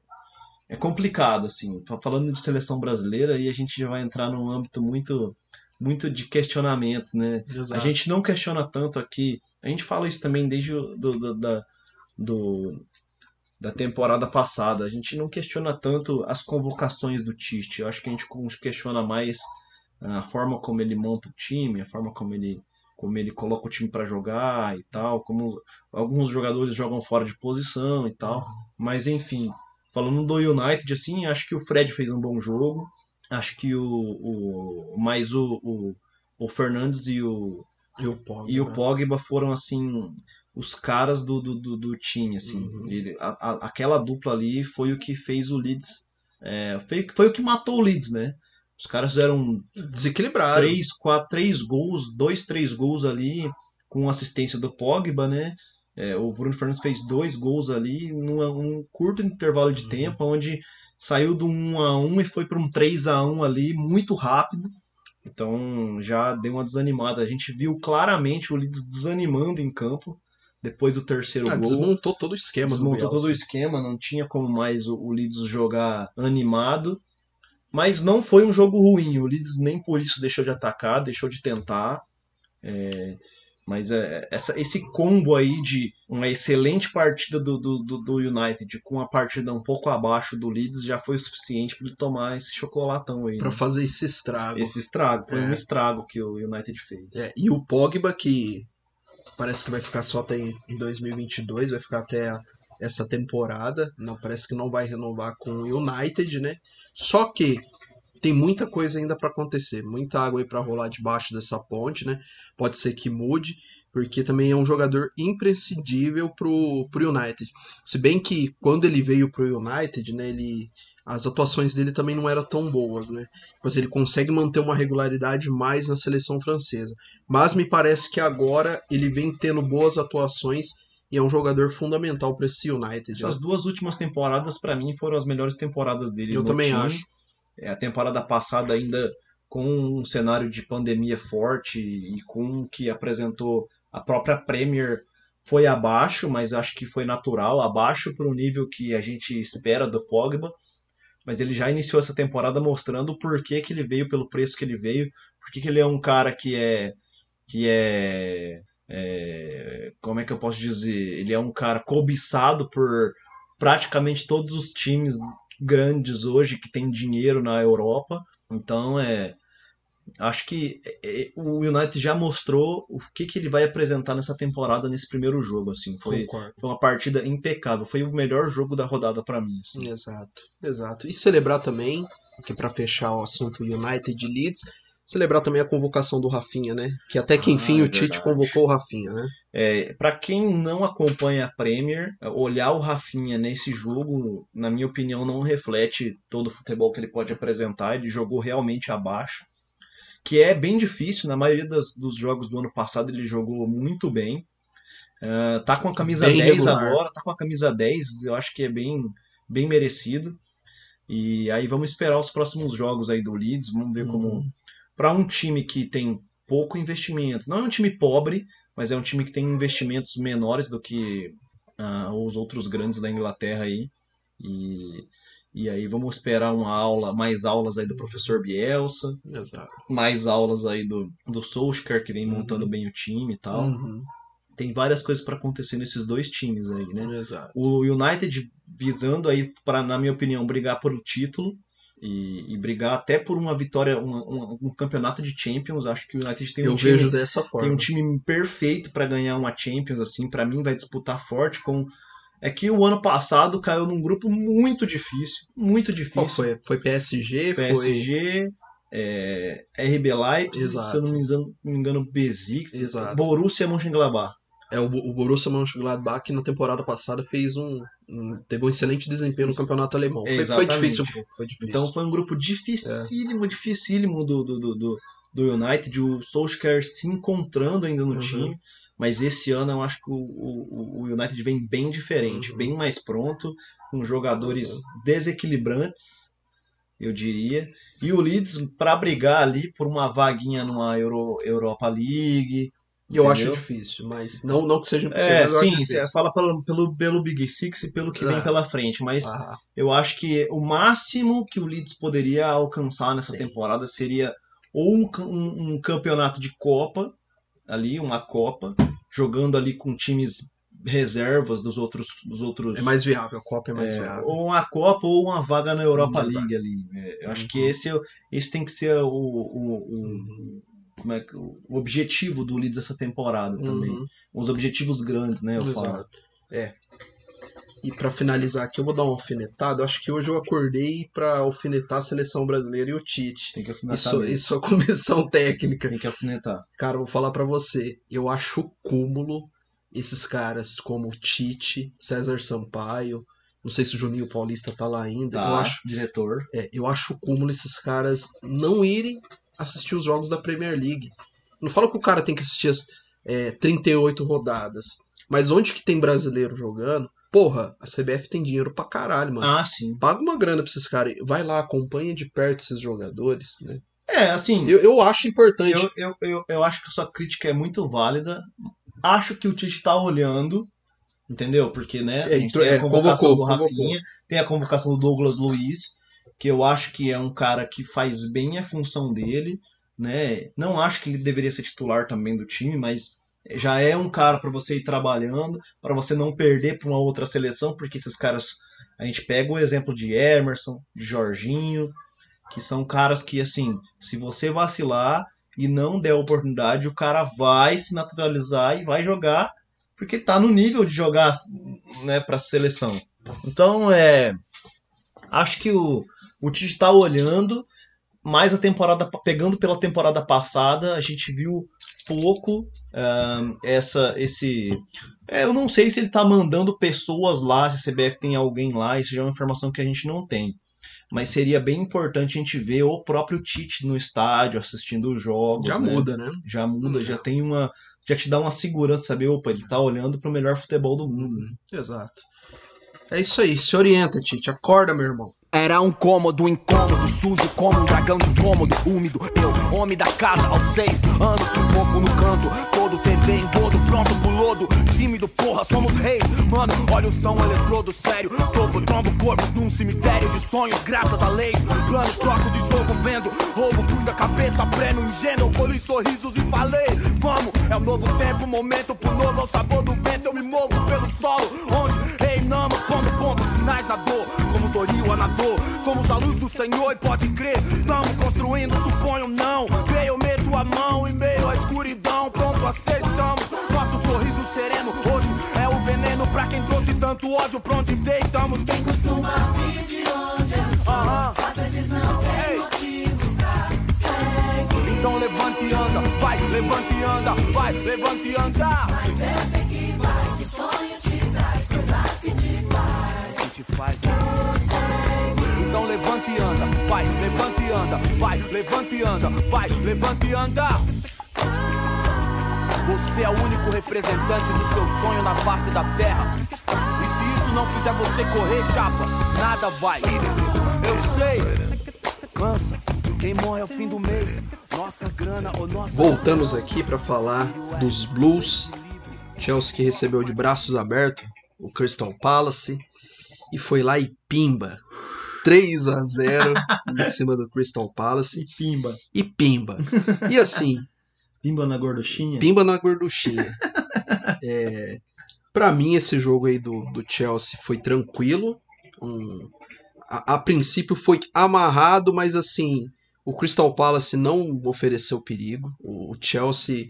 é complicado, assim. Falando de seleção brasileira, aí a gente já vai entrar num âmbito muito, muito de questionamentos, né? A Exato. gente não questiona tanto aqui. A gente fala isso também desde o, do, do- da, do- da temporada passada. A gente não questiona tanto as convocações do Tite. Eu acho que a gente questiona mais a forma como ele monta o time, a forma como ele, como ele coloca o time para jogar e tal, como alguns jogadores jogam fora de posição e tal. Mas enfim, falando do United, assim, acho que o Fred fez um bom jogo. Acho que o, o mais o, o, o Fernandes e o, E o Pogba. e o né? Pogba foram assim os caras do, do, do, do time assim Uhum. Ele- a- a- aquela dupla ali foi o que fez o Leeds é, foi, foi o que matou o Leeds né Os caras fizeram Desequilibrado. três, quatro, três gols, dois, três gols ali, com assistência do Pogba, né? É, o Bruno Fernandes fez dois gols ali num, num curto intervalo de Uhum. tempo, onde saiu do 1 a 1 e foi para um 3 a 1 ali muito rápido. Então já deu uma desanimada. A gente viu claramente o Leeds desanimando em campo depois do terceiro Ah, gol. desmontou todo o esquema do Desmontou todo o esquema, não tinha como mais o, o Leeds jogar animado. Mas não foi um jogo ruim. O Leeds nem por isso deixou de atacar, deixou de tentar. É, mas é, essa, esse combo aí de uma excelente partida do, do, do- United com uma partida um pouco abaixo do Leeds já foi o suficiente para ele tomar esse chocolatão aí. Pra né? fazer esse estrago. Esse estrago. Foi É. um estrago que o United fez. É, e o Pogba, que parece que vai ficar só até em 2022, vai ficar até a- essa temporada. Não, parece que não vai renovar com o United, né? Só que tem muita coisa ainda para acontecer, muita água aí para rolar debaixo dessa ponte, né? Pode ser que mude, porque também é um jogador imprescindível pro, pro United. Se bem que quando ele veio pro United, né, ele as atuações dele também não eram tão boas, né? Mas ele consegue manter uma regularidade mais na seleção francesa. Mas me parece que agora ele vem tendo boas atuações e é um jogador fundamental para esse United. Essas né? duas últimas temporadas, para mim, foram as melhores temporadas dele. Eu também time. acho. É, a temporada passada ainda com um cenário de pandemia forte e com o que apresentou a própria Premier foi abaixo, mas acho que foi natural, abaixo para o nível que a gente espera do Pogba. Mas ele já iniciou essa temporada mostrando o porquê que ele veio pelo preço que ele veio, porque que ele é um cara que é que é, é como é que eu posso dizer, ele é um cara cobiçado por praticamente todos os times grandes hoje que tem dinheiro na Europa. Então é acho que é, é, o United já mostrou o que, que ele vai apresentar nessa temporada nesse primeiro jogo assim. Foi, Concordo. foi uma partida impecável, foi o melhor jogo da rodada para mim. assim. Exato, exato. E celebrar também, que para fechar o assunto United Leeds, celebrar também a convocação do Rafinha, né? Que até que Ah, enfim é o Tite convocou o Rafinha, né? É, para quem não acompanha a Premier, olhar o Rafinha nesse jogo, na minha opinião, não reflete todo o futebol que ele pode apresentar. Ele jogou realmente abaixo, que é bem difícil. Na maioria das- dos jogos do ano passado ele jogou muito bem. Ah, tá com a camisa Bem 10 regular. agora, tá com a camisa 10, eu acho que é bem, bem merecido. E aí vamos esperar os próximos jogos aí do Leeds, vamos ver como Uhum. Para um time que tem pouco investimento. Não é um time pobre, mas é um time que tem investimentos menores do que ah, os outros grandes da Inglaterra aí. E, e aí vamos esperar uma aula, mais aulas aí do professor Bielsa, Exato. mais aulas aí do, do Solskjaer, que vem Uhum. montando bem o time e tal. Uhum. Tem várias coisas para acontecer nesses dois times aí, né? Exato. O United visando aí, para na minha opinião, brigar por o título e, e brigar até por uma vitória, uma- uma- um campeonato de Champions. Acho que o United tem um Eu time, vejo dessa tem forma. um time perfeito para ganhar uma Champions, assim, para mim vai disputar forte com. É que o ano passado caiu num grupo muito difícil, muito difícil. Qual foi? Foi PSG, foi PSG, é, RB Leipzig, Exato. se eu não me engano, não me engano Besiktas, Exato. Borussia Mönchengladbach. É, o, o Borussia Mönchengladbach que na temporada passada fez um, um- teve um excelente desempenho no campeonato alemão. Foi, foi difícil, foi difícil. Então foi um grupo dificílimo, dificílimo do, do, do, do, do United, o Solskjaer se encontrando ainda no Uhum. time, mas esse ano eu acho que o, o, o United vem bem diferente, Uhum. bem mais pronto, com jogadores Uhum. desequilibrantes, eu diria, e o Leeds para brigar ali por uma vaguinha numa Euro, Europa League. Eu acho difícil, mas não, não que seja impossível. É, acho sim, você fala pelo, pelo, pelo Big Six e pelo que vem É. pela frente, mas Ah, eu acho que o máximo que o Leeds poderia alcançar nessa Sim. temporada seria ou um, um- um campeonato de Copa, ali, uma Copa, jogando ali com times reservas dos outros. Dos outros é mais viável, a Copa é mais é, viável. ou uma Copa ou uma vaga na Europa. League ali. É, eu acho Uhum. que esse, é esse tem que ser o, o, o- Uhum. Como é que- o objetivo do Leeds essa temporada também. Uhum. Os objetivos grandes, né? Eu falo. Exato. É. E pra finalizar aqui, eu vou dar uma alfinetada. Acho que hoje eu acordei pra alfinetar a seleção brasileira e o Tite. Tem que afinetar. Isso, mesmo. isso é comissão técnica. Tem que afinetar. Cara, eu vou falar pra você. Eu acho cúmulo esses caras como o Tite, César Sampaio, Não sei se o Juninho Paulista tá lá ainda. Tá, Eu acho, diretor. é, eu acho o cúmulo esses caras não irem assistir os jogos da Premier League. Não falo que o cara tem que assistir as é, 38 rodadas. Mas onde que tem brasileiro jogando? Porra, a CBF tem dinheiro pra caralho, mano. Ah, sim. Paga uma grana pra esses caras. Vai lá, acompanha de perto esses jogadores, né? É, assim, Eu, eu acho importante. eu, eu, eu, eu acho que a sua crítica é muito válida. Acho que o Tite tá olhando, entendeu? Porque, né, entrou- tem a é, convocação convocou, do Rafinha, tem a convocação do Douglas Luiz, que eu acho que é um cara que faz bem a função dele, né? Não acho que ele deveria ser titular também do time, mas já é um cara para você ir trabalhando, para você não perder para uma outra seleção, porque esses caras a gente pega o exemplo de Emerson, de Jorginho, que são caras que assim, se você vacilar e não der oportunidade, o cara vai se naturalizar e vai jogar porque tá no nível de jogar, né, para seleção. Então, é acho que o o Tite tá olhando mais a temporada pegando pela temporada passada, a gente viu pouco ahn, essa esse é, eu não sei se ele tá mandando pessoas lá, se a CBF tem alguém lá, isso já é uma informação que a gente não tem. Mas seria bem importante a gente ver o próprio Tite no estádio, assistindo os jogos. Já né? muda, né? Já muda, já tem uma. Já te dá uma segurança, saber, opa, ele tá olhando pro melhor futebol do mundo. né? Exato. É isso aí. Se orienta, Tite. Acorda, meu irmão. Era um cômodo, incômodo, sujo como um dragão de incômodo, úmido. Eu, homem da casa, aos seis anos, que mofo no canto. Todo TV engodo, pronto pro lodo. Tímido, porra, somos reis. Mano, olha o som eletrodo sério. Topo, trombo corpos num cemitério de sonhos, graças a leis. Planos, troco de jogo, vendo. Roubo, pus a cabeça, prêmio ingênuo. Colhi sorrisos e falei: Vamos, é um novo tempo, momento pro novo. Ao sabor do vento, eu me movo pelo solo. Onde reinamos, pondo pontos finais na dor. Como Doril, Anador. Somos a luz do Senhor e pode crer. Tamo construindo, suponho não. Creio, eu meto a mão em meio à escuridão. Pronto, aceitamos. Nosso sorriso sereno hoje é o veneno pra quem trouxe tanto ódio. Pra onde deitamos. Quem Costuma vir de onde eu sou. Aham. Às vezes não tem Ei. motivos pra seguir. Então levante e anda, vai, levante e anda, vai, levante e anda. Mas eu sei que vai, que sonho te faz. Então levante e anda, vai, levante e anda, vai, levante e anda, vai, levante e anda. Você é o único representante do seu sonho na face da terra. E se isso não fizer você correr, chapa, nada vai. Eu sei, cansa. Quem morre ao fim do mês, nossa grana ou nossa. Voltamos aqui para falar dos Blues. Chelsea que recebeu de braços abertos o Crystal Palace e foi lá e pimba. 3 a 0 em cima do Crystal Palace Pimba. e pimba. E assim, Pimba na gorduchinha. pimba na gorduchinha. É, para mim esse jogo aí do, do Chelsea foi tranquilo. Um, a, a princípio foi amarrado, mas assim, o Crystal Palace não ofereceu perigo. O, o Chelsea,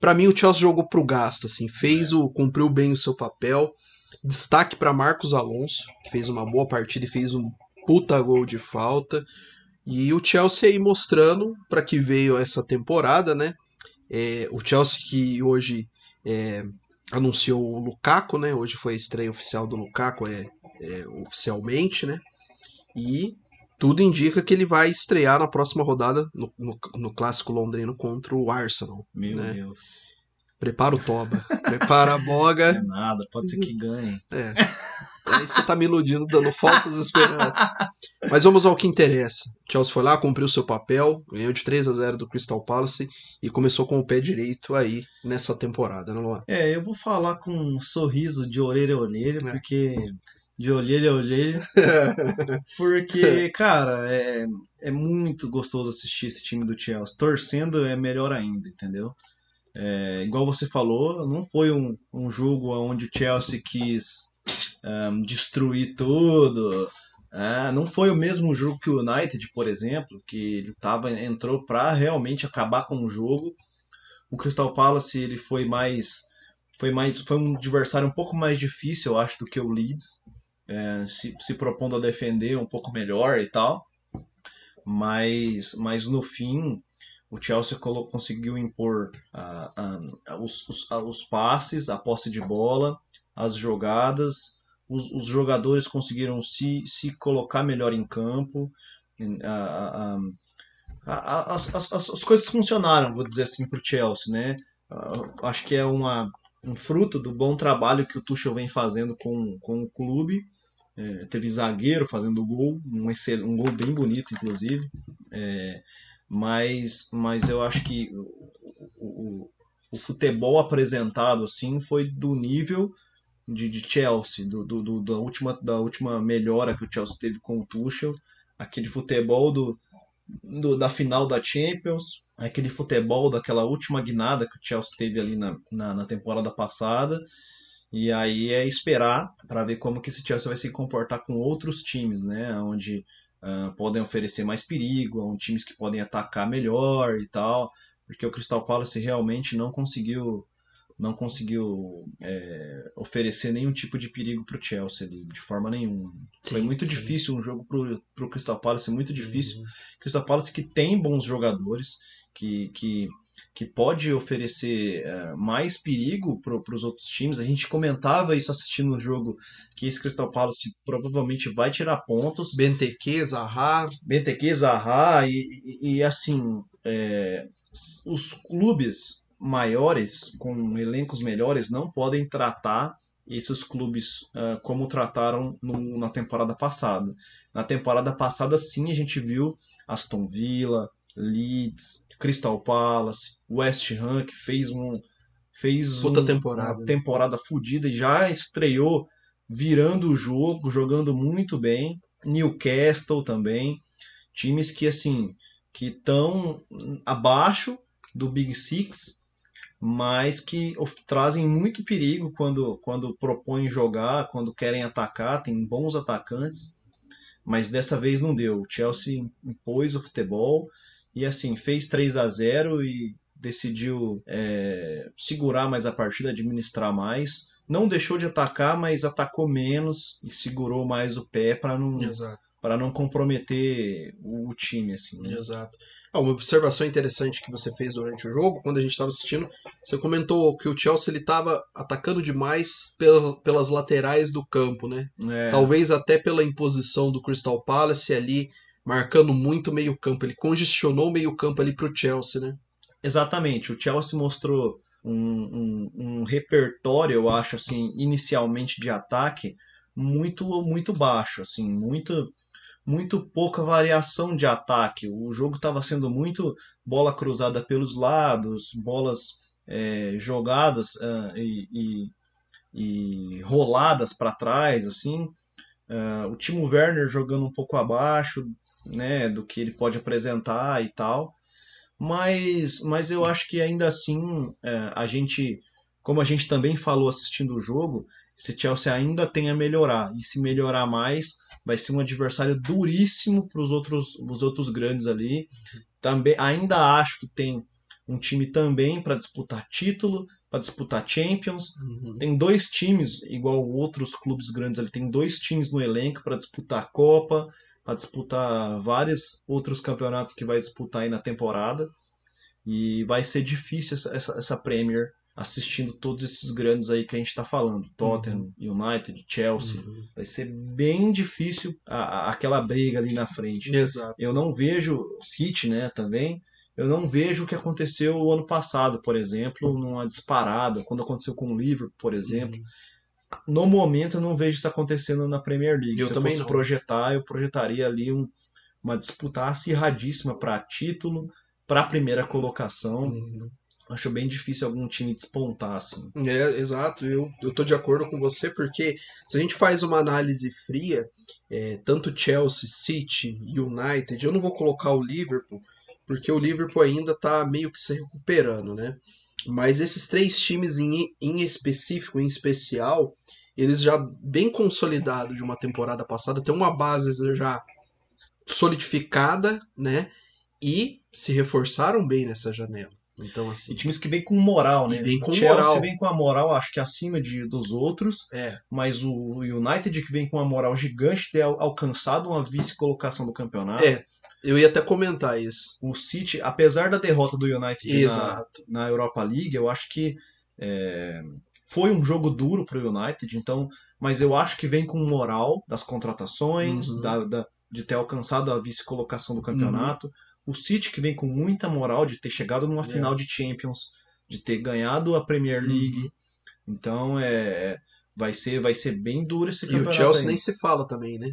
para mim o Chelsea jogou pro gasto, assim, fez o cumpriu bem o seu papel. Destaque para Marcos Alonso, que fez uma boa partida e fez um puta gol de falta. E o Chelsea aí mostrando para que veio essa temporada, né? É, o Chelsea que hoje é, anunciou o Lukaku, né? Hoje foi a estreia oficial do Lukaku, é, é, oficialmente, né? E tudo indica que ele vai estrear na próxima rodada no, no, no clássico londrino contra o Arsenal. Meu né? Deus. Prepara o Toba, prepara a Não boga. é nada, pode ser que ganhe. É. Aí você tá me iludindo, dando falsas esperanças. Mas vamos ao que interessa. Chelsea foi lá, cumpriu seu papel, ganhou de 3 a 0 do Crystal Palace e começou com o pé direito aí nessa temporada, né, Luan? É, eu vou falar com um sorriso de orelha a orelha, É. porque. De orelha a orelha. Porque, cara, é, é muito gostoso assistir esse time do Chelsea. Torcendo é melhor ainda, entendeu? É, igual você falou, não foi um, um jogo onde o Chelsea quis ahn, destruir tudo. Ah, não foi o mesmo jogo que o United, por exemplo, que ele tava, entrou para realmente acabar com o jogo. O Crystal Palace ele foi mais foi mais foi um adversário um pouco mais difícil, eu acho, do que o Leeds, é, se, se propondo a defender um pouco melhor e tal. Mas, mas no fim, o Chelsea conseguiu impor ah, ah, os, os, ah, os passes, a posse de bola, as jogadas, os, os jogadores conseguiram se, se colocar melhor em campo, a, a- as, as, as as coisas funcionaram, vou dizer assim, para o Chelsea, né? Ah, acho que é uma, um fruto do bom trabalho que o Tuchel vem fazendo com, com o clube. É, teve zagueiro fazendo gol, um, um gol bem bonito, inclusive. É, mas, mas eu acho que o, o, o futebol apresentado assim foi do nível de, de Chelsea, do, do, do- da, última, da última melhora que o Chelsea teve com o Tuchel, aquele futebol do, do- da final da Champions, aquele futebol daquela última guinada que o Chelsea teve ali na, na, na temporada passada. E aí é esperar para ver como que esse Chelsea vai se comportar com outros times, né? Onde ah, podem oferecer mais perigo, onde times que podem atacar melhor e tal. Porque o Crystal Palace realmente não conseguiu não conseguiu é, oferecer nenhum tipo de perigo para o Chelsea ali, de forma nenhuma. Foi Sim, muito sim. difícil um jogo para o Crystal Palace, muito difícil. Crystal Palace que tem bons jogadores, que, que, que pode oferecer eh, mais perigo para os outros times. A gente comentava isso assistindo o jogo, que esse Crystal Palace provavelmente vai tirar pontos. Benteke, Zaha, BTQ, Zaha e, e, e, assim, é, os clubes maiores, com elencos melhores, não podem tratar esses clubes ah, como trataram no- na temporada passada. Na temporada passada, sim, a gente viu Aston Villa, Leeds, Crystal Palace, West Ham, que fez um fez Puta um- temporada, uma temporada fodida e já estreou virando o jogo, jogando muito bem. Newcastle também, times que assim que estão abaixo do Big Six, mas que trazem muito perigo quando, quando propõem jogar, quando querem atacar, tem bons atacantes, mas dessa vez não deu. O Chelsea impôs o futebol e assim fez 3 a 0 e decidiu é, segurar mais a partida, administrar mais. Não deixou de atacar, mas atacou menos e segurou mais o pé para não para não comprometer o, o time assim. né? exato. Ah, uma observação interessante que você fez durante o jogo, quando a gente estava assistindo, você comentou que o Chelsea ele estava atacando demais pelas, pelas laterais do campo, né? É, Talvez até pela imposição do Crystal Palace ali, marcando muito meio campo. Ele congestionou o meio campo ali pro Chelsea, né? Exatamente, o Chelsea mostrou um, um, um repertório, eu acho, assim, inicialmente de ataque muito muito baixo, assim, muito muito pouca variação de ataque. O jogo estava sendo muito bola cruzada pelos lados, bolas é, jogadas ah, e, e- e roladas para trás, assim. Ah, o Timo Werner jogando um pouco abaixo, né, do que ele pode apresentar e tal. Mas, mas eu acho que ainda assim é, a gente, como a gente também falou assistindo o jogo, esse Chelsea ainda tem a melhorar. E se melhorar mais, vai ser um adversário duríssimo para os outros, os outros grandes ali. Também ainda acho que tem um time também para disputar título, para disputar Champions. Tem dois times, igual outros clubes grandes ali, tem dois times no elenco para disputar a Copa, para disputar vários outros campeonatos que vai disputar aí na temporada. E vai ser difícil essa, essa, essa Premier assistindo todos esses grandes aí que a gente está falando. Tottenham, United, Chelsea. Uhum. Vai ser bem difícil a- a- aquela briga ali na frente. Exato. Eu não vejo City, né, também. Eu não vejo o que aconteceu o ano passado, por exemplo, numa disparada, quando aconteceu com o Liverpool, por exemplo. Uhum. No momento eu não vejo isso acontecendo na Premier League. Eu Se também eu fosse não. projetar, eu projetaria ali um- uma disputa acirradíssima para título, para primeira colocação. Uhum. Acho bem difícil algum time despontar assim. É, exato, eu, eu tô de acordo com você, porque se a gente faz uma análise fria, é, tanto Chelsea, City, United, eu não vou colocar o Liverpool, porque o Liverpool ainda tá meio que se recuperando, né? Mas esses três times em, em específico, em especial, eles já bem consolidados de uma temporada passada, tem uma base já solidificada, né? E se reforçaram bem nessa janela. Então, assim. E times que vêm com moral, né? Vem com o Chelsea moral. vem com a moral, acho que acima de, dos outros, É, mas o United que vem com uma moral gigante ter al- alcançado uma vice-colocação do campeonato. É, eu ia até comentar isso. O City, apesar da derrota do United na, na Europa League, eu acho que é, foi um jogo duro pro United, então, mas eu acho que vem com moral das contratações, Uhum. da, da- de ter alcançado a vice-colocação do campeonato. O City que vem com muita moral de ter chegado numa É. final de Champions, de ter ganhado a Premier Uhum. League. Então é vai ser vai ser bem duro esse E campeonato. o Chelsea aí. nem se fala também, né?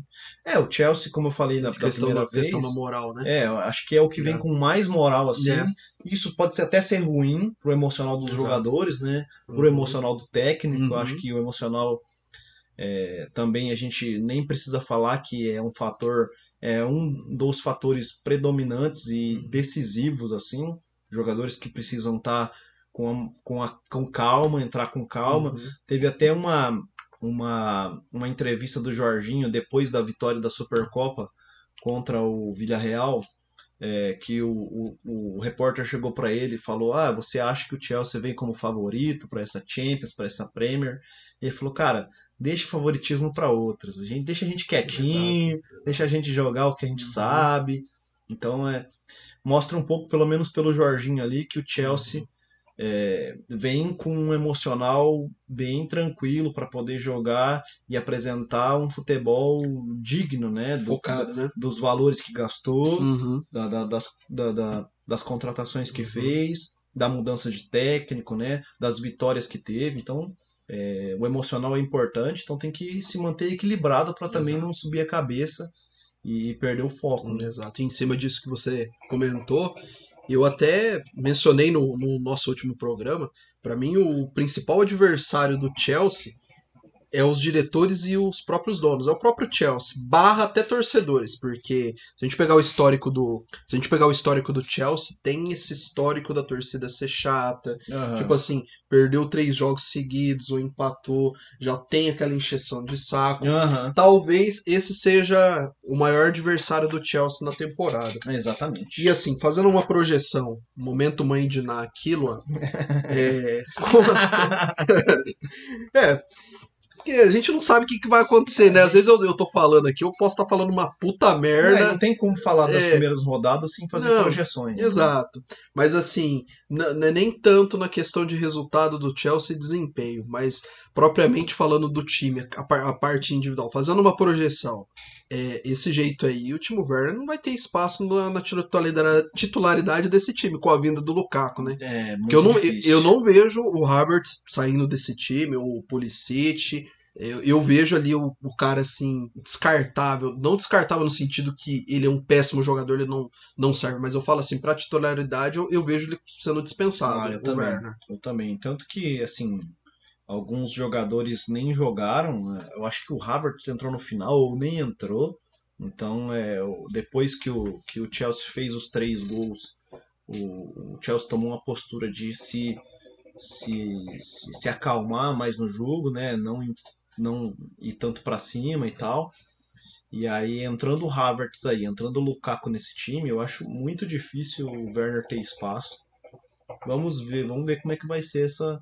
É, o Chelsea, como eu falei na questão, primeira vez, questão da moral, né? é, eu acho que é o que vem É. com mais moral, assim. É. Isso pode até ser ruim pro emocional dos Exato. jogadores, né? Pro Uhum. emocional do técnico. Uhum. acho que o emocional é, também a gente nem precisa falar que é um fator, é um dos fatores predominantes e Uhum. decisivos, assim. Jogadores que precisam estar com, a- com, a- com calma, entrar com calma. Uhum. Teve até uma, uma, uma entrevista do Jorginho depois da vitória da Supercopa contra o Villarreal, é, que o, o, o repórter chegou para ele e falou: Ah, você acha que o Chelsea vem como favorito para essa Champions, para essa Premier? E ele falou: Cara, deixa o favoritismo para outras, a gente, deixa a gente quietinho, deixa a gente jogar o que a gente Uhum. sabe. Então, é, mostra um pouco, pelo menos pelo Jorginho ali, que o Chelsea Uhum. É, vem com um emocional bem tranquilo para poder jogar e apresentar um futebol digno, né? do- Focado, né? dos valores que gastou, Uhum. da- da- das, da- da- das contratações que Uhum. fez, da mudança de técnico, né? Das vitórias que teve. Então, é, o emocional é importante, então tem que se manter equilibrado para também Exato. não subir a cabeça e perder o foco. né? Exato. E em cima disso que você comentou, eu até mencionei no, no nosso último programa, para mim o principal adversário do Chelsea é os diretores e os próprios donos, é o próprio Chelsea, barra até torcedores, porque se a gente pegar o histórico do, se a gente pegar o histórico do Chelsea, tem esse histórico da torcida ser chata, Aham. tipo assim, perdeu três jogos seguidos ou empatou, já tem aquela encheção de saco. Aham. Talvez esse seja o maior adversário do Chelsea na temporada. Exatamente. E assim, fazendo uma projeção, momento mãe de Naquilo, é, com- é, porque a gente não sabe o que, que vai acontecer, né? Às vezes eu, eu tô falando aqui, eu posso estar falando uma puta É, merda. não tem como falar das É. primeiras rodadas sem fazer Não, projeções. né? Exato. Mas assim, não é nem tanto na questão de resultado do Chelsea e desempenho, mas propriamente falando do time, a, a parte individual, fazendo uma projeção. É, esse jeito aí, o Timo Werner não vai ter espaço na, na titularidade, desse time com a vinda do Lukaku, né? É, muito Porque eu não, difícil. eu não vejo o Havertz saindo desse time, ou o Pulisic. Eu, eu vejo ali o, o cara assim, descartável. Não descartável no sentido que ele é um péssimo jogador, ele não, não serve. Mas eu falo assim, pra titularidade, eu, eu vejo ele sendo dispensado, Ah, eu também. Eu também. Tanto que, assim, alguns jogadores nem jogaram. né? Eu acho que o Havertz entrou no final ou nem entrou. Então, é, depois que o, que o Chelsea fez os três gols, o, o Chelsea tomou uma postura de se, se, se, se acalmar mais no jogo, né? Não, não ir tanto para cima e tal. E aí, entrando o Havertz aí, entrando o Lukaku nesse time, eu acho muito difícil o Werner ter espaço. Vamos ver, vamos ver como é que vai ser essa,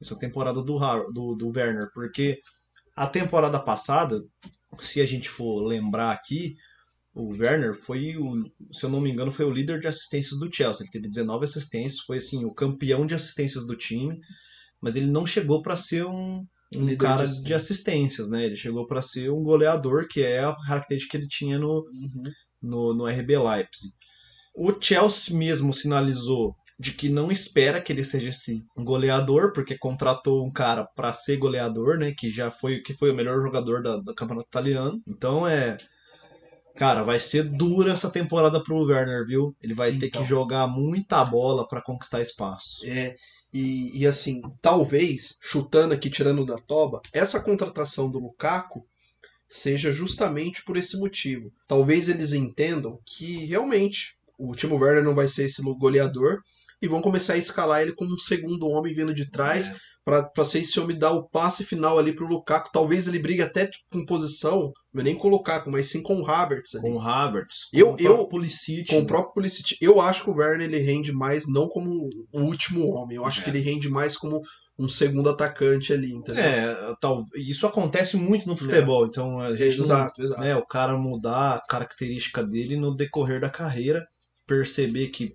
essa temporada do, do, do Werner, porque a temporada passada, se a gente for lembrar aqui, o Werner foi, o, se eu não me engano, foi o líder de assistências do Chelsea. Ele teve 19 assistências, foi assim o campeão de assistências do time, mas ele não chegou para ser um, um de cara assistência. de assistências, né? Ele chegou para ser um goleador, que é a característica que ele tinha no, no, no RB Leipzig. O Chelsea mesmo sinalizou de que não espera que ele seja esse goleador, porque contratou um cara para ser goleador, né? Que já foi que foi o melhor jogador da, do campeonato italiano. Então é. Cara, vai ser dura essa temporada pro Werner, viu? Ele vai ter Então. que jogar muita bola para conquistar espaço. É, e, e assim, talvez, chutando aqui, tirando da toba, essa contratação do Lukaku seja justamente por esse motivo. Talvez eles entendam que realmente o Timo Werner não vai ser esse goleador e vão começar a escalar ele como um segundo homem vindo de trás É. pra para ser esse homem dar o passe final ali pro Lukaku. Talvez ele brigue até tipo, com posição, não é nem com o Lukaku, mas sim com o Havertz ali. Com o Havertz, com Eu- o próprio eu- Pulisic, Com o né? próprio Pulisic. Eu acho que o Werner ele rende mais não como o último homem. Eu acho É. que ele rende mais como um segundo atacante ali, entendeu? É, tal, isso acontece muito no futebol, então a gente não- exato, exato. né, o cara mudar a característica dele no decorrer da carreira, perceber que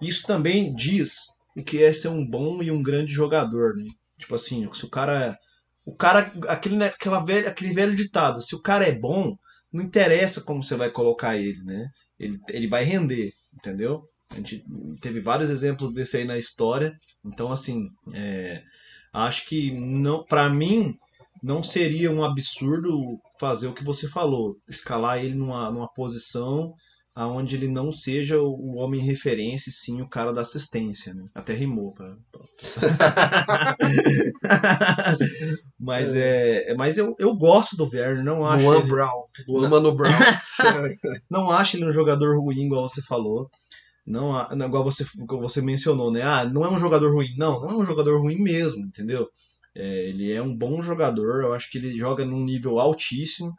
isso também diz o que é ser um bom e um grande jogador, né? Tipo assim, se o cara. O cara. Aquele, né, aquela velha, aquele velho ditado, se o cara é bom, não interessa como você vai colocar ele, né? Ele, ele vai render, entendeu? A gente teve vários exemplos desse aí na história. Então, assim, é, acho que não, para mim não seria um absurdo fazer o que você falou, escalar ele numa, numa posição aonde ele não seja o homem referência, sim o cara da assistência, né? Até rimou, pra... mas é, é- mas eu, eu gosto do Werner, não acho Luan ele- Brown. Luan Mano Brown. não acho ele um jogador ruim, igual você falou. Não, igual você, você mencionou, né? Ah, não é um jogador ruim. Não, não é um jogador ruim mesmo, entendeu? É, ele é um bom jogador. Eu acho que ele joga num nível altíssimo.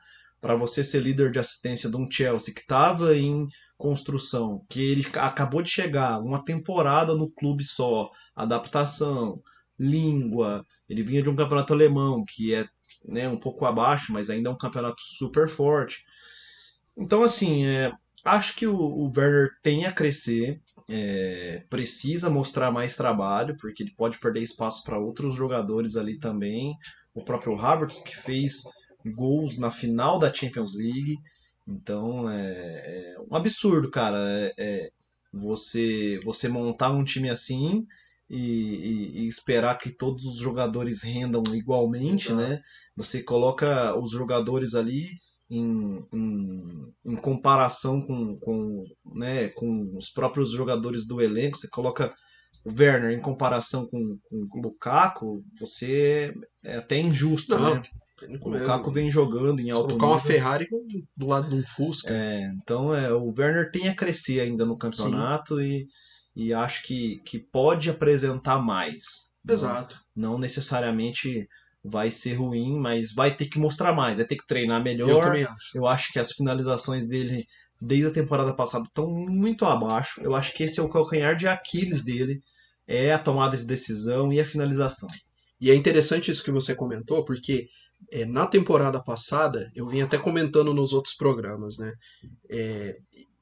Para você ser líder de assistência de um Chelsea que estava em construção, que ele acabou de chegar, uma temporada no clube só, adaptação, língua. Ele vinha de um campeonato alemão que é né, um pouco abaixo, mas ainda é um campeonato super forte. Então, assim, é, acho que o, o Werner tem a crescer, é, precisa mostrar mais trabalho, porque ele pode perder espaço para outros jogadores ali também. O próprio Havertz, que fez gols na final da Champions League. Então, é, é um absurdo, cara. É, é você, você montar um time assim e, e- e esperar que todos os jogadores rendam igualmente, Exato. né? Você coloca os jogadores ali em, em, em comparação com, com, né, com os próprios jogadores do elenco, você coloca o Werner em comparação com, com o Lukaku, você é até injusto, Não, né? O Lukaku vem jogando em alto colocar uma nível. Ferrari com- do lado de um Fusca. É, então é, o Werner tem a crescer ainda no campeonato e, e acho que, que pode apresentar mais. Não- Exato. Não, necessariamente vai ser ruim, mas vai ter que mostrar mais, vai ter que treinar melhor. Eu também acho. Eu acho que as finalizações dele desde a temporada passada estão muito abaixo. Eu acho que esse é o calcanhar de Aquiles dele, é a tomada de decisão e a finalização. E é interessante isso que você comentou, porque é, na temporada passada, eu vim até comentando nos outros programas, né? É,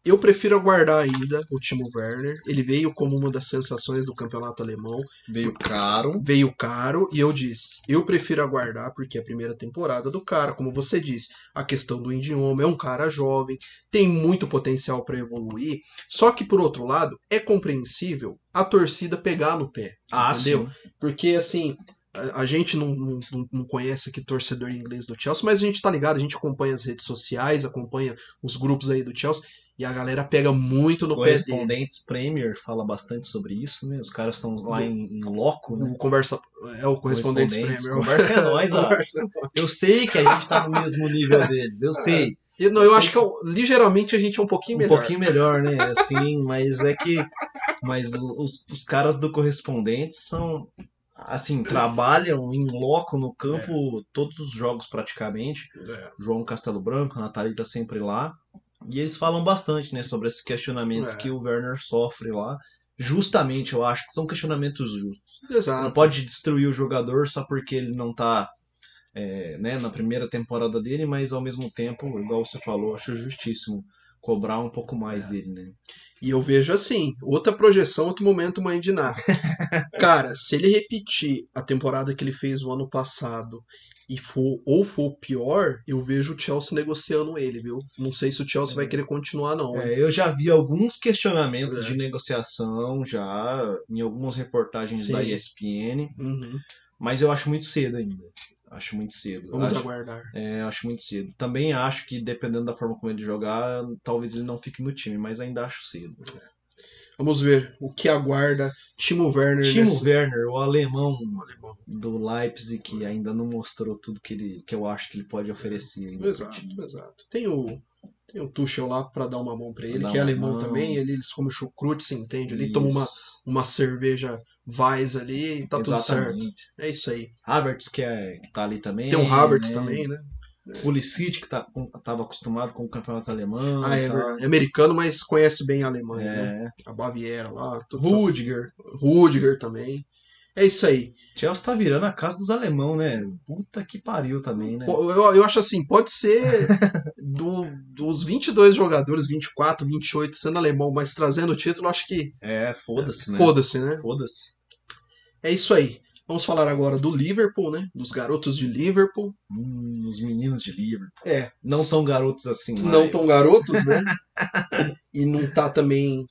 eu prefiro aguardar ainda o Timo Werner. Ele veio como uma das sensações do campeonato alemão. Veio caro. Veio caro e eu disse, eu prefiro aguardar porque é a primeira temporada do cara, como você disse, a questão do idioma, é um cara jovem, tem muito potencial para evoluir. Só que por outro lado, é compreensível a torcida pegar no pé, Ah, entendeu? sim. Porque assim, a, a gente não, não, não- conhece aqui torcedor inglês do Chelsea, mas a gente tá ligado, a gente acompanha as redes sociais, acompanha os grupos aí do Chelsea e a galera pega muito no pé. Correspondentes Premier fala bastante sobre isso, né? Os caras estão lá em, em loco, né? Conversa é o correspondente Correspondentes, Premier. Conversa é nóis, ó. Conversa- Eu sei que a gente tá no mesmo nível deles, eu sei. Eu, não, eu acho que eu- ligeiramente a gente é um pouquinho Um melhor. pouquinho melhor, né? Assim, mas é que. Mas os, os caras do correspondente são. Assim, trabalham em loco no campo todos os jogos praticamente. É. João Castelo Branco, a Nathalie tá sempre lá. E eles falam bastante, né, sobre esses questionamentos É. que o Werner sofre lá. Justamente, eu acho que são questionamentos justos. Não Exato. pode destruir o jogador só porque ele não tá é, né, na primeira temporada dele, mas ao mesmo tempo, igual você falou, acho justíssimo cobrar um pouco mais dele, né? E eu vejo assim, outra projeção, outro momento mãe de nada. Cara, se ele repetir a temporada que ele fez o ano passado e for ou for pior, eu vejo o Chelsea negociando ele, viu? Não sei se o Chelsea vai querer continuar não. É, eu já vi alguns questionamentos É. de negociação já em algumas reportagens da Sim. ESPN, Uhum. mas eu acho muito cedo ainda. Acho muito cedo. Vamos acho, aguardar. é, acho muito cedo. Também acho que dependendo da forma como ele jogar, talvez ele não fique no time, mas ainda acho cedo. Vamos ver o que aguarda Timo Werner Timo Werner, o alemão alemão. do Leipzig que ainda não mostrou tudo que ele que eu acho que ele pode oferecer. Exato, exato. Tem o tem o Tuchel lá pra dar uma mão pra ele, que é alemão mão. também, ele, eles comem chucrute, se entende? Ali toma uma, uma cerveja Weiss ali e tá tudo certo. Exatamente. É isso aí. Havertz que, é, que tá ali também. Tem o Havertz né? também, né? Pulisic que tá, estava acostumado com o campeonato alemão. Ah, é tá. É americano, mas conhece bem a Alemanha, né? É. A Baviera lá. todas essas- Rudiger. Rudiger também. É isso aí. Chelsea tá virando a casa dos alemão, né? Puta que pariu também, né? Eu, eu acho assim, pode ser do, dos 22 jogadores, 24, 28 sendo alemão, mas trazendo o título, eu acho que É, foda-se, né? foda-se, né? Foda-se. É isso aí. Vamos falar agora do Liverpool, né? Dos garotos de Liverpool. Hum, os meninos de Liverpool. É, Não tão garotos assim, não mas- tão garotos, né? e não tá também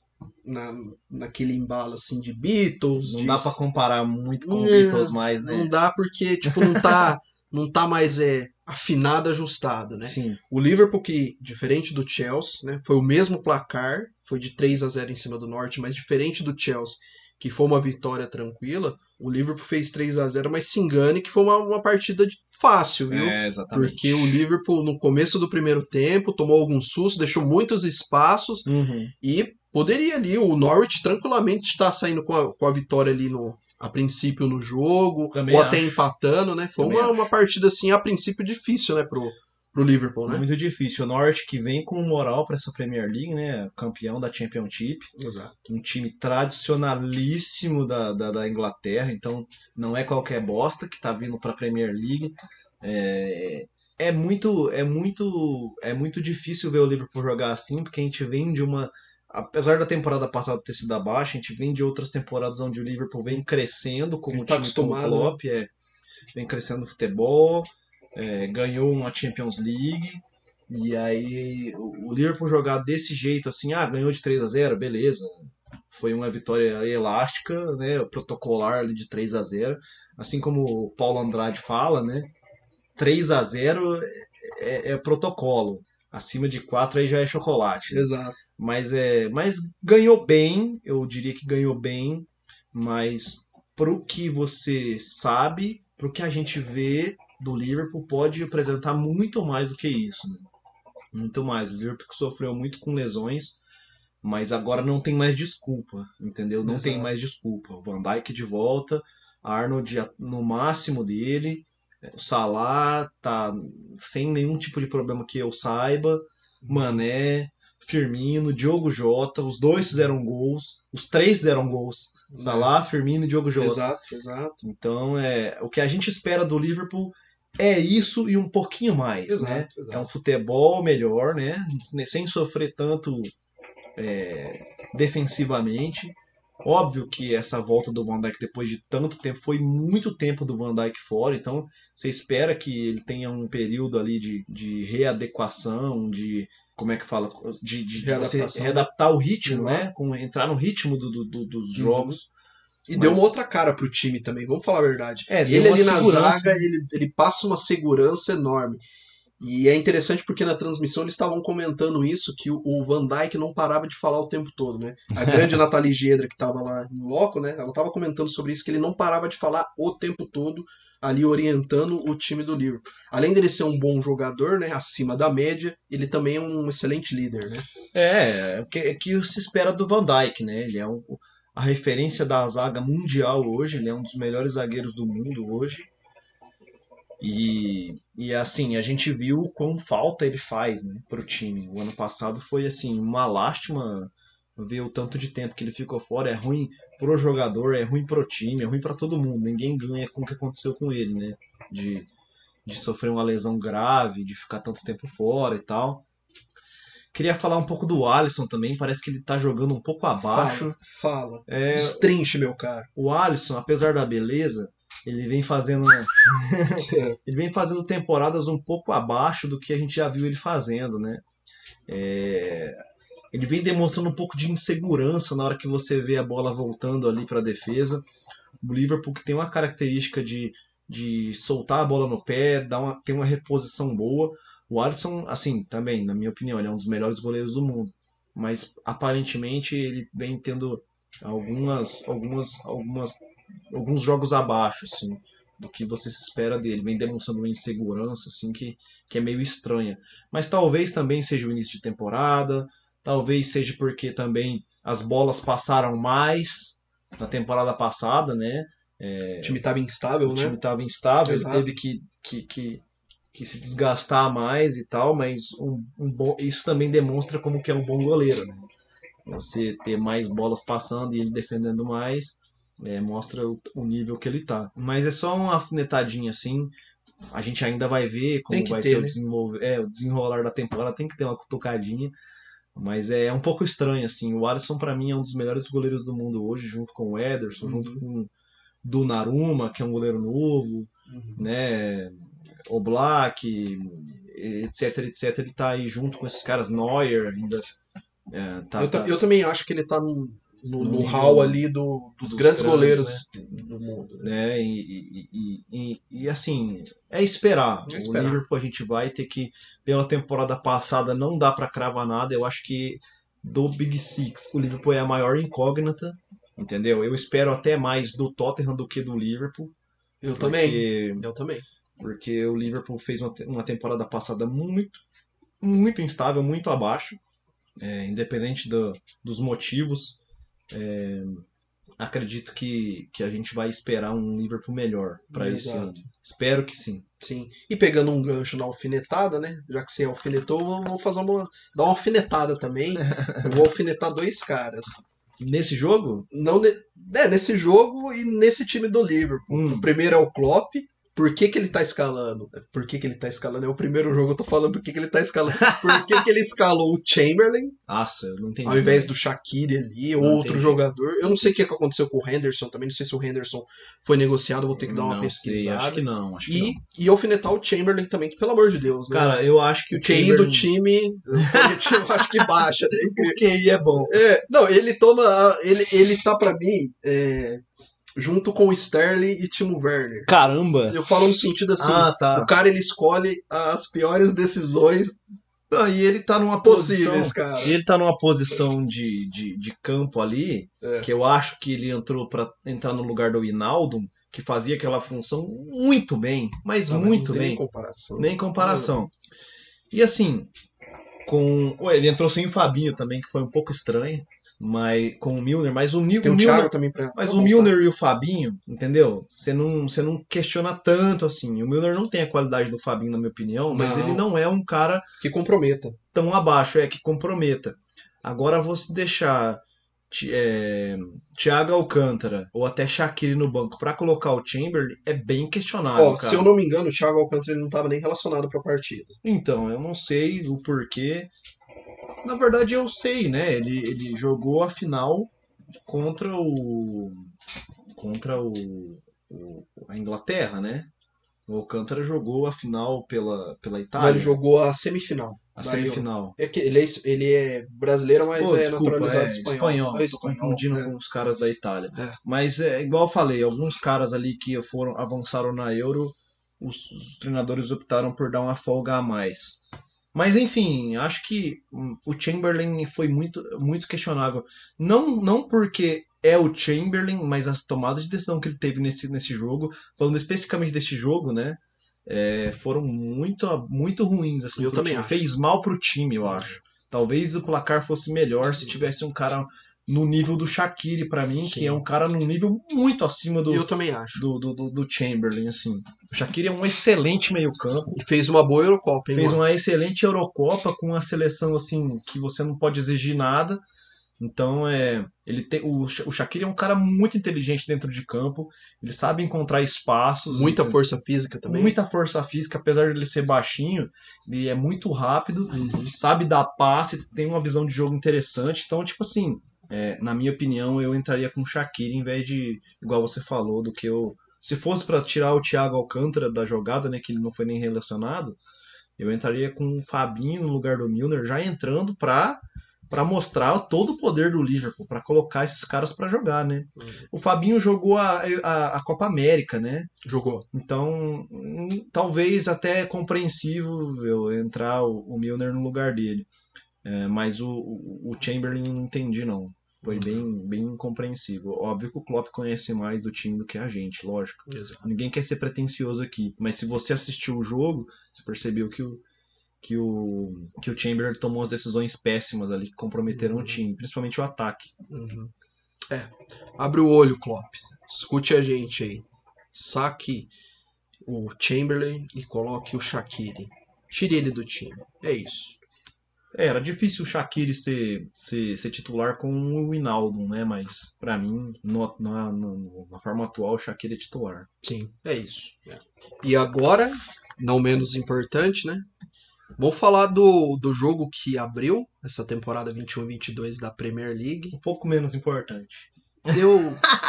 na, naquele embalo assim de Beatles. Não de- dá pra comparar muito com o Não, Beatles mais, né? Não dá porque, tipo, não tá, não tá mais é, afinado, ajustado, né? Sim. O Liverpool, que, diferente do Chelsea, né, foi o mesmo placar, foi de 3 a 0 em cima do Norte, mas diferente do Chelsea, que foi uma vitória tranquila, o Liverpool fez 3 a 0 mas se engane que foi uma, uma partida de- fácil, viu? É, exatamente. Porque o Liverpool, no começo do primeiro tempo, tomou algum susto, deixou muitos espaços Uhum. e poderia ali, o Norwich tranquilamente estar saindo com a, com a vitória ali no, a princípio no jogo, Também ou até acho. empatando, né? Foi Também uma, acho. uma partida assim, a princípio difícil, né, pro, pro Liverpool, né? Muito difícil. O Norte que vem com moral pra essa Premier League, né? Campeão da Championship. Exato. um time tradicionalíssimo da, da, da Inglaterra, então não é qualquer bosta que tá vindo pra Premier League. É, é muito é muito é muito difícil ver o Liverpool jogar assim, porque a gente vem de uma apesar da temporada passada ter sido abaixo, a gente vem de outras temporadas onde o Liverpool vem crescendo como Tá time acostumado, Klopp, é, vem crescendo no futebol, é, ganhou uma Champions League. E aí o Liverpool jogar desse jeito assim, ah, ganhou de 3 a 0, beleza. Foi uma vitória elástica, né, protocolar ali de 3 a 0, assim como o Paulo Andrade fala, né? 3 a 0 é, é protocolo. Acima de 4 aí já é chocolate. Exato. Mas é, mas ganhou bem, eu diria que ganhou bem, mas pro que você sabe, pro que a gente vê do Liverpool pode apresentar muito mais do que isso, né? Muito mais. O Liverpool que sofreu muito com lesões, mas agora não tem mais desculpa, entendeu? Não tem Exato. mais desculpa. O Van Dijk de volta, Arnold no máximo dele, o Salah tá sem nenhum tipo de problema que eu saiba, Mané, Firmino, Diogo Jota, os dois fizeram gols, os três fizeram gols. Salah, Firmino e Diogo Jota. Exato, exato. Então, é, o que a gente espera do Liverpool é isso e um pouquinho mais, Exato, né? exato. É um futebol melhor, né? Sem sofrer tanto é, defensivamente. Óbvio que essa volta do Van Dijk depois de tanto tempo foi muito tempo do Van Dijk fora, então você espera que ele tenha um período ali de, de readequação, de como é que fala, de, de, Readaptação. readaptar o ritmo, Exato. né? Com, entrar no ritmo do, do- do- dos Uhum. jogos. E deu Mas- uma outra cara pro time também, vamos falar a verdade. É, deu ele ali na zaga, ele, ele passa uma segurança enorme. E é interessante porque na transmissão eles estavam comentando isso, que o, Van Dijk não parava de falar o tempo todo, né? A grande Nathalie Gedra, que estava lá no loco, né? Ela estava comentando sobre isso, que ele não parava de falar o tempo todo, ali orientando o time do Liverpool. Além dele ser um bom jogador, né? Acima da média, ele também é um excelente líder, né? É, o que, é que se espera do Van Dijk, né? Ele é um- a referência da zaga mundial hoje, ele é um dos melhores zagueiros do mundo hoje. E, e assim, a gente viu o quão falta ele faz né, pro time. O ano passado foi assim, uma lástima ver o tanto de tempo que ele ficou fora. É ruim pro jogador, é ruim pro time, é ruim para todo mundo. Ninguém ganha com o que aconteceu com ele, né? De, de sofrer uma lesão grave, de ficar tanto tempo fora e tal. Queria falar um pouco do Alisson também, parece que ele tá jogando um pouco abaixo. Fala, fala. É, Destrinche, meu cara. o Alisson, apesar da beleza, ele vem fazendo ele vem fazendo temporadas um pouco abaixo do que a gente já viu ele fazendo, né? É, ele vem demonstrando um pouco de insegurança na hora que você vê a bola voltando ali para a defesa. O Liverpool que tem uma característica de, de soltar a bola no pé, dar uma, tem uma reposição boa. O Alisson, assim, também, na minha opinião, ele é um dos melhores goleiros do mundo. Mas aparentemente ele vem tendo algumas, algumas, algumas, alguns jogos abaixo, assim, do que você se espera dele. Vem demonstrando uma insegurança, assim, que, que é meio estranha. Mas talvez também seja o início de temporada, talvez seja porque também as bolas passaram mais na temporada passada, né? O time tava instável, o né? time estava instável, Exato. ele teve que, que, que, que se desgastar mais e tal, mas um, um bom, isso também demonstra como que é um bom goleiro. Né? Você ter mais bolas passando e ele defendendo mais, é, mostra o, o nível que ele tá. Mas é só uma alfinetadinha assim. A gente ainda vai ver como vai ter, ser o, né? desenvolver, é, o desenrolar da temporada, tem que ter uma cutucadinha. Mas é um pouco estranho, assim. O Alisson, pra mim, é um dos melhores goleiros do mundo hoje, junto com o Ederson, Uhum. junto com, do Naruma, que é um goleiro novo, Uhum. né? O Black, etc, etc. Ele tá aí junto com esses caras, Neuer ainda. é, tá, eu, tá- eu também acho que ele tá no, no, No hall ali do, dos, dos grandes grandes, goleiros do mundo. né? né? E, e, e, e- assim, é esperar. É O esperar. Liverpool a gente vai ter que, pela temporada passada, não dá pra cravar nada. Eu acho que do Big Six, o Liverpool é a maior incógnita, entendeu? Eu espero até mais do Tottenham do que do Liverpool. Eu também. Porque, Eu também. porque o Liverpool fez uma, uma temporada passada muito, muito instável, muito abaixo, é, independente do- dos motivos. É, acredito que, que a gente vai esperar um Liverpool melhor para esse ano. Espero que sim. Sim. E pegando um gancho na alfinetada, né? Já que você alfinetou, vou fazer uma. dar uma alfinetada também. Eu vou alfinetar dois caras. Nesse jogo, Não é, nesse jogo e nesse time do Liverpool. Hum. O primeiro é o Klopp. Por que, que ele tá escalando? Por que, que ele tá escalando? É o primeiro jogo, eu tô falando por que, que ele tá escalando. Por que, que ele escalou o Chamberlain nossa, eu não entendi. ao invés do Shaqiri ali, outro entendi. jogador? Eu não sei o que que aconteceu com o Henderson também, não sei se o Henderson foi negociado, vou ter que dar uma não pesquisada. sei, acho que não. Acho que E, não. e alfinetar o Chamberlain também, que pelo amor de Deus, né? Cara, eu acho que o o QI Chamberlain- do time, eu acho que baixa, né? O QI é bom. É, não, ele toma. Ele, ele tá pra mim é, junto com o Sterling e Timo Werner. Caramba! Eu falo no sentido assim: ah, tá. o cara ele escolhe as piores decisões Não, e ele tá numa possíveis, posição. cara. Ele tá numa posição de, de, de campo ali, É. que eu acho que ele entrou pra entrar no lugar do Hinaldo, que fazia aquela função muito bem, mas Não, muito não tem bem. Nem comparação. Nem comparação. E assim, com. Ué, ele entrou sem o Fabinho também, que foi um pouco estranho. Mas com o Milner, mas o, Mil- Tem o o Milner. Thiago também pra. Mas pra o voltar. Milner e o Fabinho, entendeu? Você não, você não questiona tanto assim. O Milner não tem a qualidade do Fabinho, na minha opinião, mas Não. ele não é um cara Que comprometa. tão abaixo, é que comprometa. Agora você deixar é, Thiago Alcântara ou até Shaqiri no banco pra colocar o Chamberlain é bem questionável, cara. se eu não me engano, o Thiago Alcântara ele não tava nem relacionado pra partida. Então, eu não sei o porquê. Na verdade, eu sei, né? Ele, ele jogou a final contra o. contra o, o- a Inglaterra, né? O Alcântara jogou a final pela, pela Não, Itália. ele jogou a semifinal. a semifinal. É que ele é, ele é brasileiro, mas Pô, é desculpa, naturalizado é espanhol. É Tô confundindo é. com os caras da Itália. É. Mas é igual eu falei, alguns caras ali que foram avançaram na Euro, os, os treinadores optaram por dar uma folga a mais. Mas enfim, acho que hum, o Chamberlain foi muito, muito questionável. Não, não porque é o Chamberlain, mas as tomadas de decisão que ele teve nesse, nesse jogo, falando especificamente deste jogo, né? é, foram muito, muito ruins. Assim, Eu também time. acho. Fez mal pro time, eu acho. Talvez o placar fosse melhor se tivesse um cara no nível do Shaqiri pra mim, Sim. que é um cara num nível muito acima do, Eu também acho. do, do, do- do Chamberlain, assim. O Shaqiri é um excelente meio-campo. E fez uma boa Eurocopa, hein, Fez mano? uma excelente Eurocopa com uma seleção assim que você não pode exigir nada. Então é, ele tem o, o Shaqiri é um cara muito inteligente dentro de campo. Ele sabe encontrar espaços. Muita entendeu? força física também. Muita força física, apesar de ele ser baixinho, ele é muito rápido, Uhum. sabe dar passe, tem uma visão de jogo interessante. Então, tipo assim, é, na minha opinião, eu entraria com o Shaqiri em vez de, igual você falou, do que eu. Se fosse pra tirar o Thiago Alcântara da jogada, né, que ele não foi nem relacionado, eu entraria com o Fabinho no lugar do Milner, já entrando pra, pra mostrar todo o poder do Liverpool, pra colocar esses caras pra jogar, né? Uhum. O Fabinho jogou a, a, a Copa América, né? Jogou. Então, hum, talvez até compreensível entrar o, o Milner no lugar dele. É, mas o, o o Chamberlain não entendi, não. Foi bem, bem incompreensível. Óbvio que o Klopp conhece mais do time do que a gente, lógico. Exato. Ninguém quer ser pretencioso aqui. Mas se você assistiu o jogo, você percebeu que o, que o, que o Chamberlain tomou as decisões péssimas ali que comprometeram o time, principalmente o ataque. Uhum. É. Abre o olho, Klopp. Escute a gente aí. Saque o Chamberlain e coloque o Shaqiri. Tire ele do time. É isso. É, era difícil o Shaqiri ser, ser, ser titular com o Winaldo, né? Mas, pra mim, no- na, na- na forma atual, o Shaqiri é titular. Sim, é isso. É. E agora, não menos importante, né? Vamos falar do, do jogo que abriu essa temporada 21-22 da Premier League. Um pouco menos importante. Eu,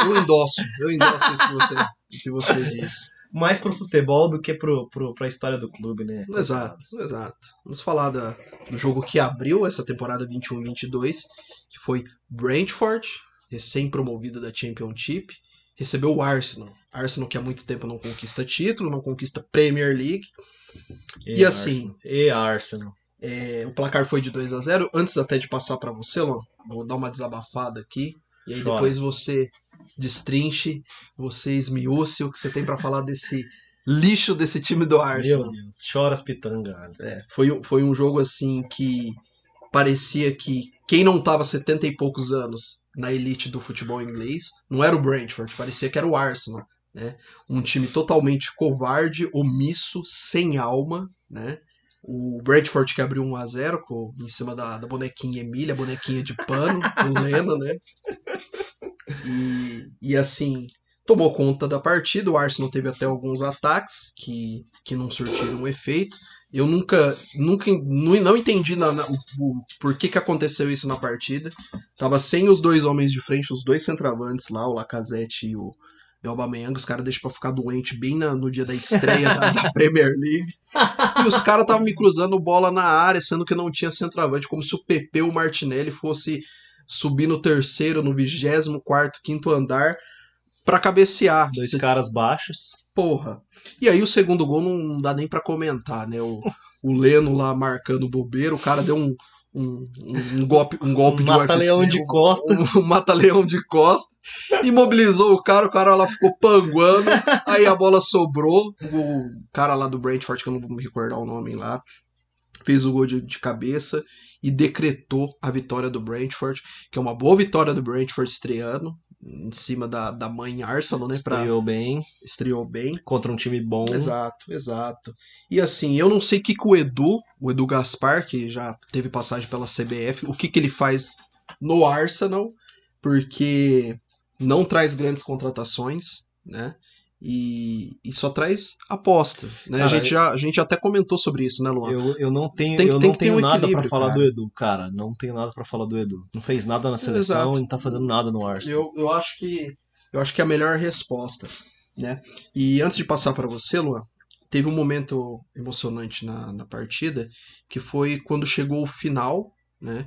eu endosso, eu endosso isso que você, que você disse. Mais pro futebol do que pro, pro, pra história do clube, né? Exato, exato. Vamos falar da, do jogo que abriu essa temporada 21-22, que foi Brentford, recém-promovida da Championship, recebeu o Arsenal. Arsenal que há muito tempo não conquista título, não conquista Premier League. E assim- Arsenal. E Arsenal. É, o placar foi de 2 a 0 Antes até de passar para você, Lon, vou dar uma desabafada aqui. E aí Chora. depois você destrinche, você esmiúce o que você tem para falar desse lixo desse time do Arsenal. Meu Deus, chora as pitangas. É, foi, um- foi um jogo assim que parecia que quem não tava 70 e poucos anos na elite do futebol inglês não era o Brentford, parecia que era o Arsenal, né? Um time totalmente covarde, omisso, sem alma, né? O Brentford que abriu 1 a 0 com, em cima da, da bonequinha Emília, bonequinha de pano, o Lena, né? E, e assim, tomou conta da partida. O Arsenal teve até alguns ataques que, que não surtiram um efeito. Eu nunca, nunca não, não entendi na, na- o, o- por que, que aconteceu isso na partida. Tava sem os dois homens de frente, os dois centravantes lá, o Lacazette e o, e o Aubameyang. Os caras deixam pra ficar doente bem na- no dia da estreia da, da Premier League. E os caras estavam me cruzando bola na área, sendo que não tinha centroavante, como se o Pepe ou o Martinelli fosse subir no terceiro, no vigésimo quarto, quinto andar pra cabecear. Dois caras baixos. Porra. E aí o segundo gol não dá nem pra comentar, né? O, o Leno lá marcando bobeira, o cara deu um, um, um- golpe, um golpe Um de UFC, mata-leão de um- costa. Um, um mata-leão de costa. Imobilizou o cara, o cara lá ficou panguando. Aí a bola sobrou. O cara lá do Brentford, que eu não vou me recordar o nome lá, fez o gol de, de cabeça e decretou a vitória do Brentford, que é uma boa vitória do Brentford estreando. Em cima da, da mãe Arsenal, né? Pra, Estreou bem. estreou bem. Contra um time bom. Exato, exato. E assim, eu não sei o que, que o Edu, o Edu Gaspar, que já teve passagem pela CBF, o que, que ele faz no Arsenal, porque não traz grandes contratações, né? E, e só traz aposta, né? a, Cara, gente já, a gente até comentou sobre isso, né, Luan? Eu, eu não tenho, Tem que- eu tem não tenho um nada equilíbrio, falar cara. do Edu, cara. Não tenho nada pra falar do Edu. Não fez nada na seleção Exato. e não tá fazendo nada no Arsenal. Eu, eu acho que eu acho que é a melhor resposta, né? E antes de passar para você, Luan, teve um momento emocionante na, na partida, que foi quando chegou o final, né?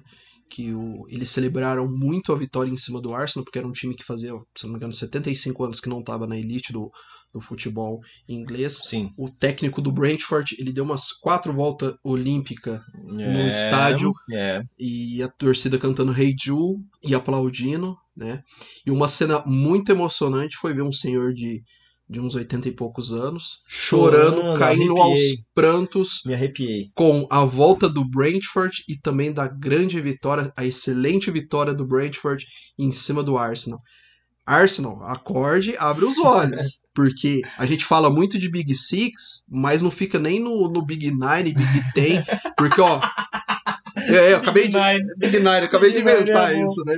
Que o, eles celebraram muito a vitória em cima do Arsenal, porque era um time que fazia, se não me engano, 75 anos que não estava na elite do, do futebol inglês. Sim. O técnico do Brentford, ele deu umas quatro voltas olímpicas É, estádio. É. e a torcida cantando Hey Jude e aplaudindo, né? E uma cena muito emocionante foi ver um senhor de, de uns 80 e poucos anos chorando, Chorando, caindo aos prantos Me arrepiei. com a volta do Brentford e também da grande vitória, a excelente vitória do Brentford em cima do Arsenal. Arsenal, acorde, abre os olhos. Porque a gente fala muito de Big Six, mas não fica nem no, no Big Nine, Big Ten. Porque, ó. É, eu acabei de. Big Nine, eu acabei de Big Nine inventar é bom. isso, né?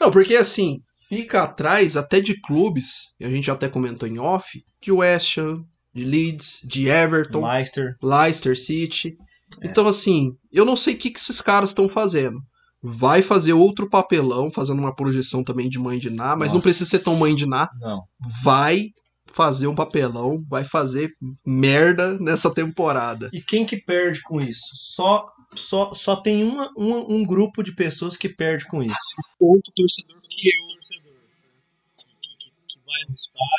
Não, porque assim, fica atrás até de clubes, e a gente até comentou em off, de West Ham, de Leeds, de Everton, Leicester. Leicester City. É. Então, assim, eu não sei o que, que esses caras estão fazendo. Vai fazer outro papelão, fazendo uma projeção também de mãe de Ná, mas não Nossa. precisa ser tão mãe de Ná. Não. Vai fazer um papelão, vai fazer merda nessa temporada. E quem que perde com isso? Só, só, só tem uma, uma- um grupo de pessoas que perde com isso. Outro torcedor que eu.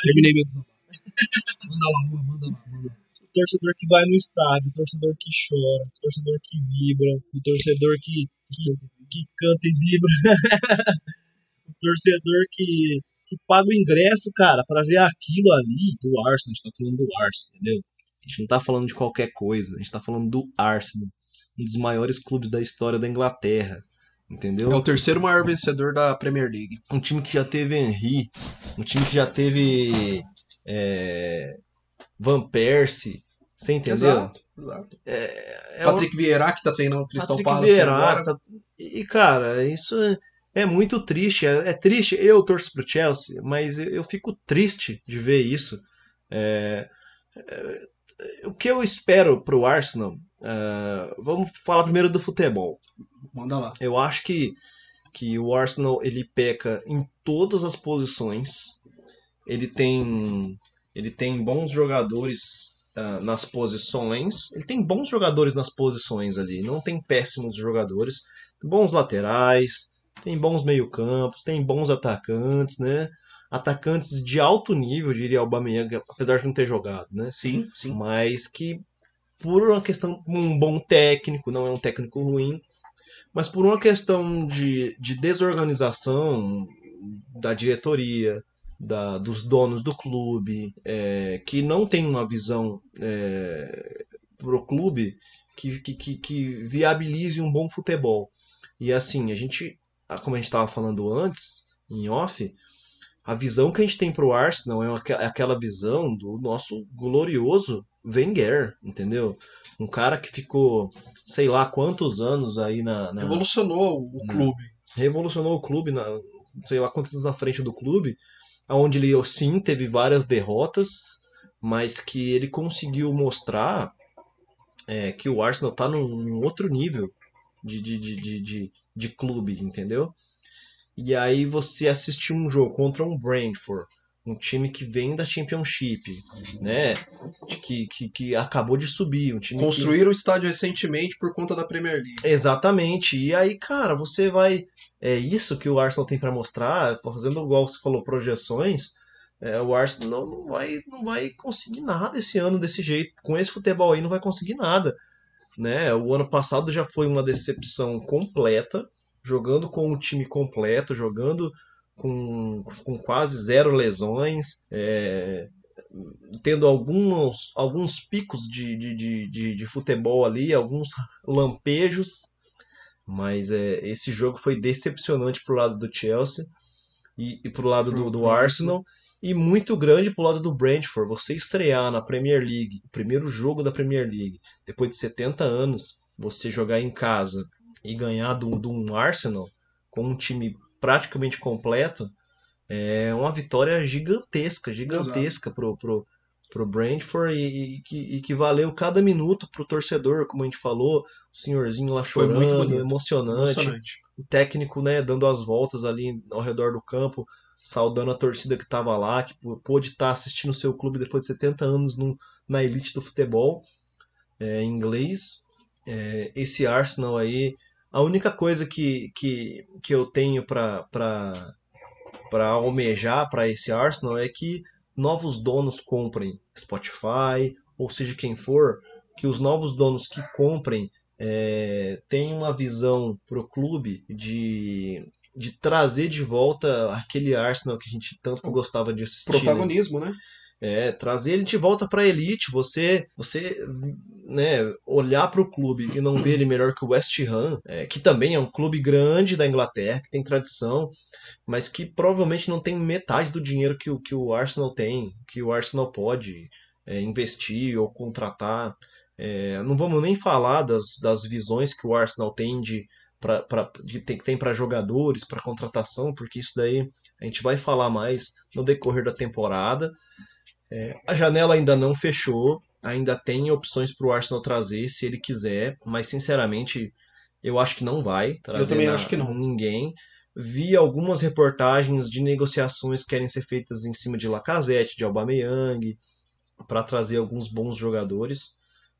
Terminei meu desabafo. manda lá, manda lá, manda lá. o torcedor que vai no estádio, o torcedor que chora, o torcedor que vibra, o torcedor que, que, que canta e vibra, o torcedor que, que paga o ingresso, cara, pra ver aquilo ali do Arsenal. A gente tá falando do Arsenal, entendeu? A gente não tá falando de qualquer coisa. A gente tá falando do Arsenal. Um dos maiores clubes da história da Inglaterra. Entendeu? É o terceiro maior vencedor da Premier League. um time que já teve Henry, um time que já teve é, Van Persie, você entendeu? Exato, exato. É, é Patrick Vieira, que tá treinando o um Crystal Patrick Palace Vieira, agora. tá- E, cara, isso é, muito triste. É, é triste. Eu torço pro Chelsea, mas eu, eu fico triste de ver isso. É, é, o que eu espero pro Arsenal? é, vamos falar primeiro do futebol. Manda lá. Eu acho que, que o Arsenal ele peca em todas as posições. Ele tem ele tem bons jogadores ah, nas posições. Ele tem bons jogadores nas posições ali, não tem péssimos jogadores. Bons laterais, tem bons meio-campos, tem bons atacantes, né? Atacantes de alto nível, diria o Aubameyang, apesar de não ter jogado, né? Sim, sim. mas que por uma questão um bom técnico, não é um técnico ruim, mas por uma questão de, de desorganização da diretoria, da, dos donos do clube, é, que não tem uma visão é, pro clube que, que, que, viabilize um bom futebol. E assim, a gente, como a gente estava falando antes, em off, a visão que a gente tem pro Arsenal é é aquela visão do nosso glorioso Wenger, entendeu? Um cara que ficou, sei lá quantos anos aí na. na- Revolucionou o Não. clube. revolucionou o clube, na, sei lá quantos anos na frente do clube, onde ele sim teve várias derrotas, mas que ele conseguiu mostrar é, que o Arsenal tá num, num outro nível de, de, de, de, de, de clube, entendeu? E aí você assistir um jogo contra um Brentford, um time que vem da Championship, né? Que, que, que acabou de subir, um time que- Construíram o estádio recentemente por conta da Premier League. Exatamente. E aí, cara, você vai. É isso que o Arsenal tem pra mostrar, fazendo igual você falou, projeções. é, o Arsenal não vai, não vai conseguir nada esse ano desse jeito. Com esse futebol aí, não vai conseguir nada. Né? O ano passado já foi uma decepção completa, jogando com um time completo, jogando com, com quase zero lesões, é, tendo alguns, alguns picos de, de, de, de, futebol ali, alguns lampejos, mas é, esse jogo foi decepcionante pro lado do Chelsea e, e pro lado do, do Arsenal e muito grande pro lado do Brentford. Você estrear na Premier League, o primeiro jogo da Premier League, depois de 70 anos, você jogar em casa e ganhar de um Arsenal com um time praticamente completo, é uma vitória gigantesca, gigantesca pro, pro, pro Brentford e, e que, e que valeu cada minuto pro torcedor, como a gente falou, o senhorzinho lá chorando, emocionante, Emocionante. o técnico, né, dando as voltas ali ao redor do campo, saudando a torcida que estava lá, que pô- pôde estar assistindo o seu clube depois de 70 anos no- na elite do futebol é, inglês. É, esse Arsenal aí, a única coisa que, que, que eu tenho para para almejar para esse Arsenal é que novos donos comprem Spotify, ou seja quem for, que os novos donos que comprem é, tenham uma visão pro clube de, de trazer de volta aquele Arsenal que a gente tanto gostava de assistir. né? Protagonismo, né? É, trazer ele de volta para a elite, você, você, né, olhar para o clube e não ver ele melhor que o West Ham, é, que também é um clube grande da Inglaterra, que tem tradição, mas que provavelmente não tem metade do dinheiro que, o- que o Arsenal tem, que o Arsenal pode é, investir ou contratar. É, não vamos nem falar das, das visões que o Arsenal tem de, pra, de tem, tem para jogadores, para contratação, porque isso daí a gente vai falar mais no decorrer da temporada. É, a janela ainda não fechou, ainda tem opções para o Arsenal trazer se ele quiser, mas sinceramente eu acho que não vai trazer também na- acho que não. ninguém. Vi algumas reportagens de negociações que querem ser feitas em cima de Lacazette, de Aubameyang, para trazer alguns bons jogadores.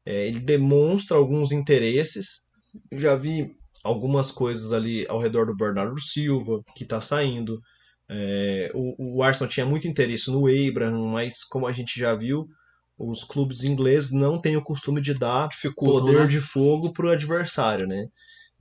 É, ele demonstra alguns interesses. Já vi algumas coisas ali ao redor do Bernardo Silva, que está saindo. É, o, o Arsenal tinha muito interesse no Abraham, mas como a gente já viu, os clubes ingleses não têm o costume de dar Dificultam, poder né? de fogo para o adversário, né?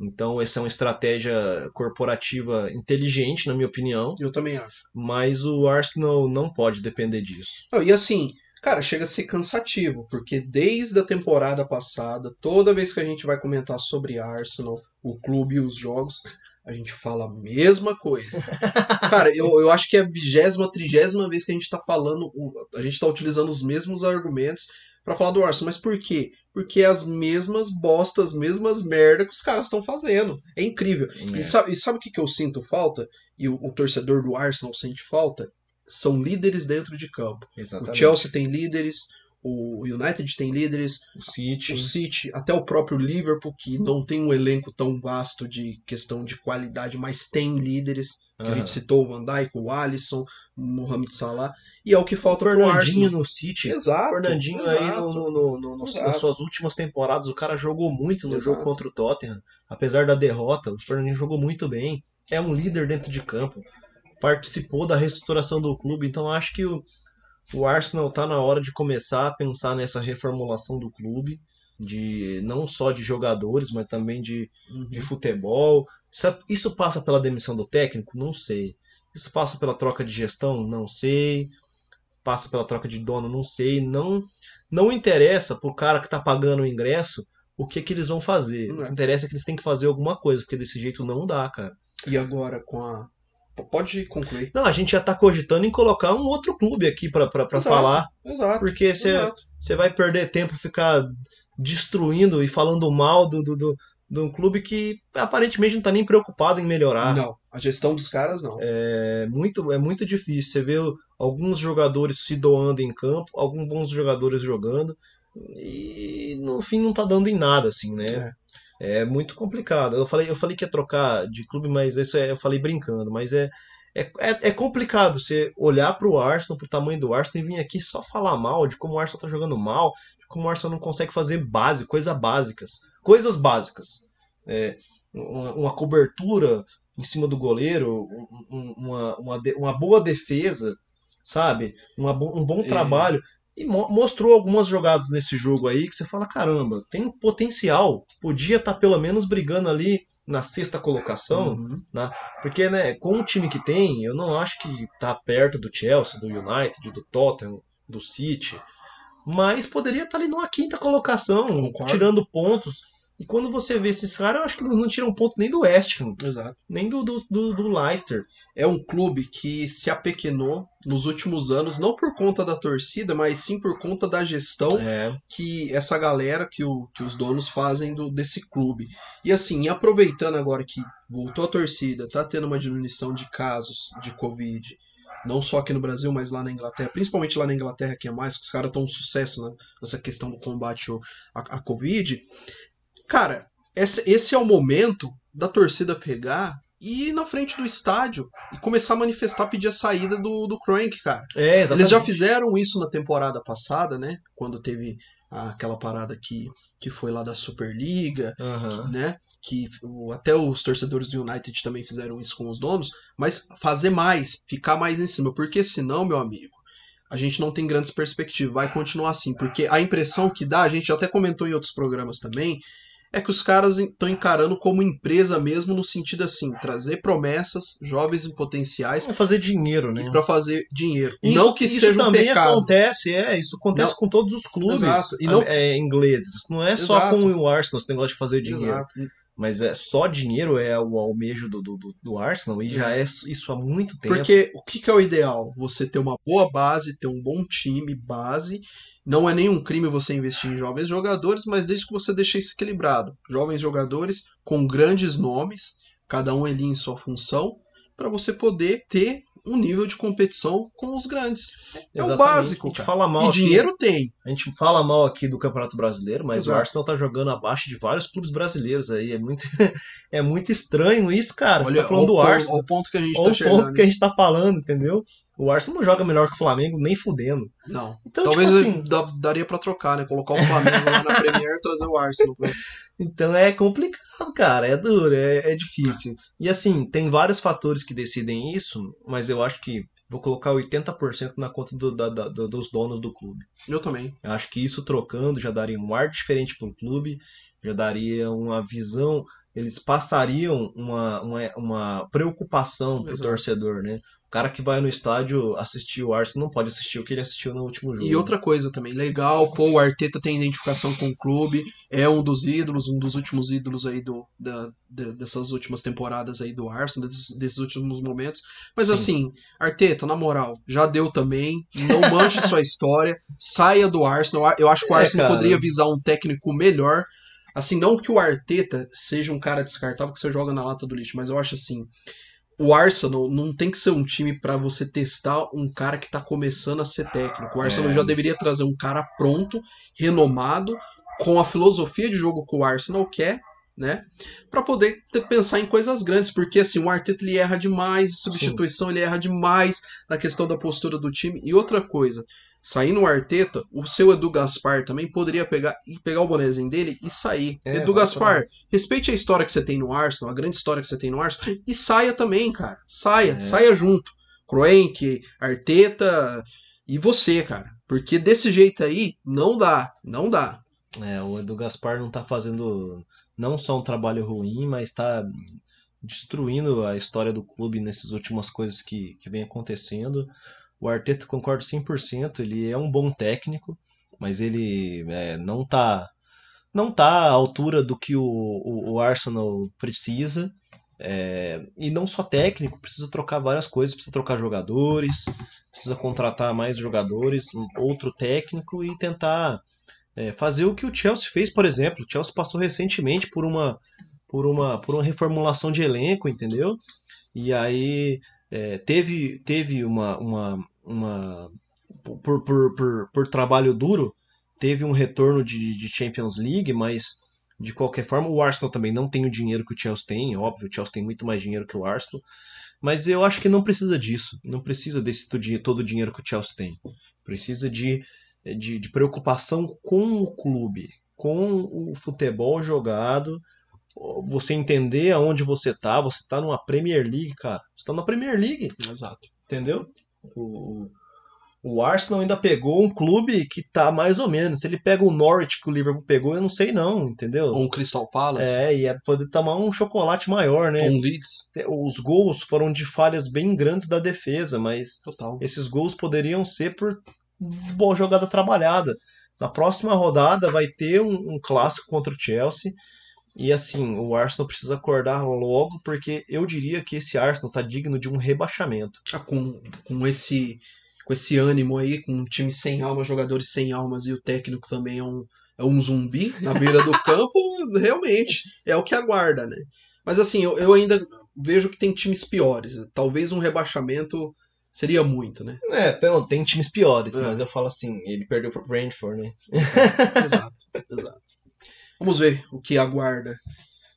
Então, essa é uma estratégia corporativa inteligente, na minha opinião, Eu também acho. mas o Arsenal não pode depender disso. Não, e assim, cara, chega a ser cansativo, porque desde a temporada passada, toda vez que a gente vai comentar sobre Arsenal, o clube e os jogos, a gente fala a mesma coisa. Cara, eu, eu acho que é a vigésima, trigésima vez que a gente tá falando, o- a gente tá utilizando os mesmos argumentos pra falar do Arsenal. Mas por quê? Porque é as mesmas bostas, as mesmas merda que os caras estão fazendo. É incrível. né? E sabe, e sabe o que, que eu sinto falta? E o, o torcedor do Arsenal sente falta? São líderes dentro de campo. O Exatamente. Chelsea tem líderes, o United tem líderes, O City. o City, até o próprio Liverpool, que não tem um elenco tão vasto de questão de qualidade, mas tem líderes. Que a Aham. gente citou o Van Dijk, o Alisson, o Mohamed Salah. E é o que falta pro Fernandinho no City. Exato. Fernandinho aí exato. no, no- no- no- Exato. nas suas últimas temporadas, o cara jogou muito no Exato. jogo contra o Tottenham. Apesar da derrota, o Fernandinho jogou muito bem. É um líder dentro de campo. Participou da reestruturação do clube. Então acho que o, o Arsenal tá na hora de começar a pensar nessa reformulação do clube. De não só de jogadores, mas também de, Uhum. de futebol. Isso, é- isso passa pela demissão do técnico? Não sei. Isso passa pela troca de gestão? Não sei. Passa pela troca de dono? Não sei. Não não interessa pro cara que tá pagando o ingresso o que que eles vão fazer. Não O é. que interessa é que eles têm que fazer alguma coisa, porque desse jeito não dá, cara. E agora com a. Pode concluir. Não, a gente já tá cogitando em colocar um outro clube aqui Exato. falar, Exato. porque você vai perder tempo ficar destruindo e falando mal do, do, do, de um clube que aparentemente não tá nem preocupado em melhorar. Não, a gestão dos caras não. É muito, é muito difícil. Você vê alguns jogadores se doando em campo, alguns bons jogadores jogando, e no fim não tá dando em nada, assim, né? É, muito complicado. Eu falei, eu falei que ia trocar de clube, mas isso é, eu falei brincando, mas é, é, é, é complicado você olhar pro Arsenal, pro tamanho do Arsenal, e vir aqui só falar mal de como o Arsenal tá jogando mal, de como o Arsenal não consegue fazer base, coisas básicas. Coisas básicas. É, uma, uma cobertura em cima do goleiro, um- um- uma, uma, uma boa defesa, sabe? Uma um bom É. E mo- mostrou algumas jogadas nesse jogo aí que você fala: caramba, tem potencial. Podia estar pelo menos brigando ali na sexta colocação. Uhum. Porque, né, com o time que tem, eu não acho que tá perto do Chelsea, do United, do Tottenham, do City. Mas poderia estar ali numa quinta colocação, Concordo. tirando pontos. E quando você vê esses caras, eu acho que não tiram ponto nem do West Ham, Exato. nem do, do, do, do Leicester. É um clube que se apequenou nos últimos anos, não por conta da torcida, mas sim por conta da gestão É, que essa galera, que, o, que os donos fazem do, desse clube. E assim, aproveitando agora que voltou a torcida, tá tendo uma diminuição de casos de Covid, não só aqui no Brasil, mas lá na Inglaterra, principalmente lá na Inglaterra, que é mais, que os caras estão um sucesso né, nessa questão do combate à, à Covid. Cara, esse, esse é o momento da torcida pegar e ir na frente do estádio e começar a manifestar, pedir a saída do, do Crank, cara. é exatamente. Eles já fizeram isso na temporada passada, né? Quando teve aquela parada que, que foi lá da Superliga, Aham. né? Que até os torcedores do United também fizeram isso com os donos, mas fazer mais, ficar mais em cima, porque senão, meu amigo, a gente não tem grandes perspectivas, vai continuar assim, porque a impressão que dá, a gente até comentou em outros programas também, é que os caras estão encarando como empresa mesmo no sentido assim, trazer promessas, jovens em potenciais Vamos fazer dinheiro, né? para fazer dinheiro. Isso- não que isso seja um também pecado. acontece, é, isso acontece Não. com todos os clubes Exato. E não- é, ingleses. Não é só Exato. com o Arsenal esse negócio de fazer dinheiro. Exato. Mas é só dinheiro é o almejo do, do, do- Arsenal e já é isso há muito tempo. Porque o que, que é o ideal? Você ter uma boa base, ter um bom time, base. Não é nenhum crime você investir em jovens jogadores, mas desde que você deixe isso equilibrado. Jovens jogadores com grandes nomes, cada um ali em sua função, para você poder ter um nível de competição com os grandes. É o básico, A gente cara. fala mal E aqui- dinheiro tem. A gente fala mal aqui do Campeonato Brasileiro, mas Exato. o Arsenal tá jogando abaixo de vários clubes brasileiros aí. É muito, é muito estranho isso, cara. Você Olha, tá falando do Arsenal. olha o ponto que a gente tá o ponto que a gente tá falando, entendeu? O Arsenal não joga melhor que o Flamengo, nem fudendo. Não. Então, Talvez tipo assim, dá- daria pra trocar, né? Colocar o Flamengo lá na Premier e trazer o Arsenal. pra- Então é complicado, cara, é duro, é, é difícil. E assim, tem vários fatores que decidem isso, mas eu acho que vou colocar 80% na conta do- da- da- do- dos donos do clube. Eu também. Eu acho que isso trocando já daria um ar diferente para o clube, já daria uma visão, eles passariam uma, uma, uma preocupação para o torcedor, né? O cara que vai no estádio assistir o Arsenal não pode assistir o que ele assistiu no último jogo. E outra coisa também, legal, pô, o Arteta tem identificação com o clube, é um dos ídolos, um dos últimos ídolos aí do, da, dessas últimas temporadas aí do Arsenal, desses, desses últimos momentos. Mas Sim. assim, Arteta, na moral, já deu também, não manche sua história, saia do Arsenal. Eu acho que o É, Arsenal cara. poderia visar um técnico melhor. Assim, não que o Arteta seja um cara descartável que você joga na lata do lixo, mas eu acho assim, o Arsenal não tem que ser um time pra você testar um cara que tá começando a ser técnico. O Arsenal É. já deveria trazer um cara pronto, renomado, com a filosofia de jogo que o Arsenal quer, né? Pra poder ter- pensar em coisas grandes, porque assim, o Arteta ele erra demais, em substituição ele erra demais na questão da postura do time. E outra coisa, saindo o Arteta, o seu Edu Gaspar também poderia pegar e pegar o bonezinho dele e sair. É, Edu Gaspar, respeite a história que você tem no Arsenal, a grande história que você tem no Arsenal, e saia também, cara. Saia, É. saia junto. Kroenke, Arteta e você, cara. Porque desse jeito aí, não dá, não dá. É, o Edu Gaspar não tá fazendo não só um trabalho ruim, mas tá destruindo a história do clube nessas últimas coisas que, que vem acontecendo. O Arteta, concordo 100%, ele é um bom técnico, mas ele é, não tá não tá à altura do que o, o, o Arsenal precisa. É, e não só técnico, precisa trocar várias coisas, precisa trocar jogadores, precisa contratar mais jogadores, um outro técnico e tentar é, fazer o que o Chelsea fez, por exemplo. O Chelsea passou recentemente por uma, por uma, por uma reformulação de elenco, entendeu? E aí é, teve, teve uma, uma, uma por, por, por, por trabalho duro, teve um retorno de, de Champions League, mas de qualquer forma o Arsenal também não tem o dinheiro que o Chelsea tem, óbvio, o Chelsea tem muito mais dinheiro que o Arsenal. Mas eu acho que não precisa disso. Não precisa desse todo todo o dinheiro que o Chelsea tem. Precisa de de, de preocupação com o clube, com o futebol jogado, você entender aonde você tá, você tá numa Premier League, cara. Você tá na Premier League, Exato. entendeu? O, o Arsenal ainda pegou um clube que tá mais ou menos. Se ele pega o Norwich que o Liverpool pegou, eu não sei não, entendeu? Ou um Crystal Palace, É, e é poder tomar um chocolate maior, né? um Leeds. Os gols foram de falhas bem grandes da defesa, mas Total. esses gols poderiam ser por boa jogada trabalhada. Na próxima rodada vai ter um, um clássico contra o Chelsea. E assim, o Arsenal precisa acordar logo, porque eu diria que esse Arsenal tá digno de um rebaixamento. Ah, com, com esse com esse ânimo aí, com um time sem alma, jogadores sem almas e o técnico também é um, é um zumbi na beira do campo, realmente é o que aguarda, né? Mas assim, eu, eu ainda vejo que tem times piores. Talvez um rebaixamento seria muito, né? É, tem, tem times piores, É. mas eu falo assim, ele perdeu pro Brentford, né? exato, exato. Vamos ver o que aguarda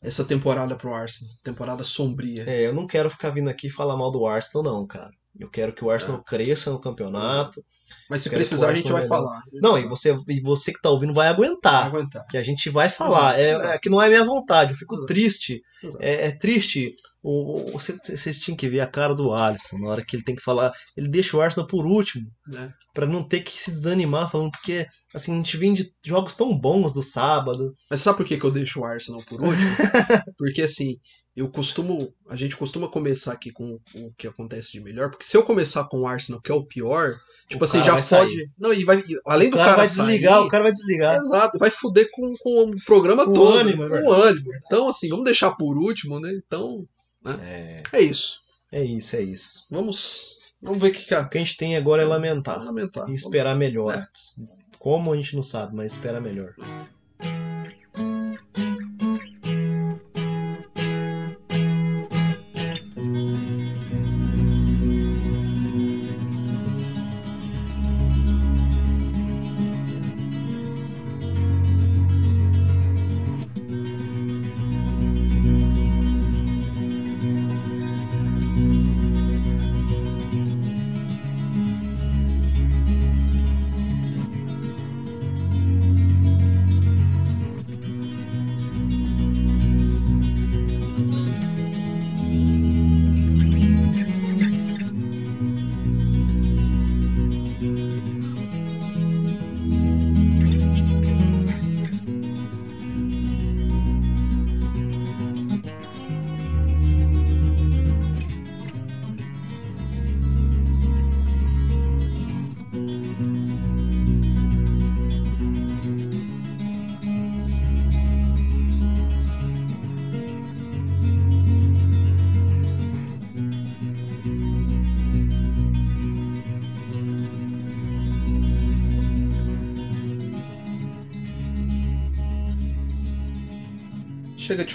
essa temporada pro Arsenal. Temporada sombria. É, eu não quero ficar vindo aqui falar mal do Arsenal, não, cara. Eu quero que o Arsenal cresça no campeonato. Mas se precisar, a gente vai melhore. falar. Não, e você, e você que tá ouvindo vai Vai aguentar. aguentar. Que a gente vai falar. É, é que não é minha vontade, eu fico Exato. triste. Exato. É, é triste. O, o- você- Vocês tinham que ver a cara do Alisson na hora que ele tem que falar. Ele deixa o Arsenal por último, né? Pra não ter que se desanimar, falando porque assim, a gente vem de jogos tão bons do sábado. Mas sabe por que, que eu deixo o Arsenal por último? porque assim, eu costumo. A gente costuma começar aqui com o que acontece de melhor. Porque se eu começar com o Arsenal, que é o pior, tipo O assim, já sair. Não, e vai. Além o do cara, cara, vai desligar, sair, o cara vai desligar. Exato, vai fuder com, com o programa Com todo. ânimo, é com ânimo. Então, assim, vamos deixar por último, né? Então, É, é isso. é isso, é isso. Vamos. Vamos ver o que, que a. Que a gente tem agora é lamentar. lamentar. E esperar melhor. É. Como a gente não sabe, mas esperar melhor.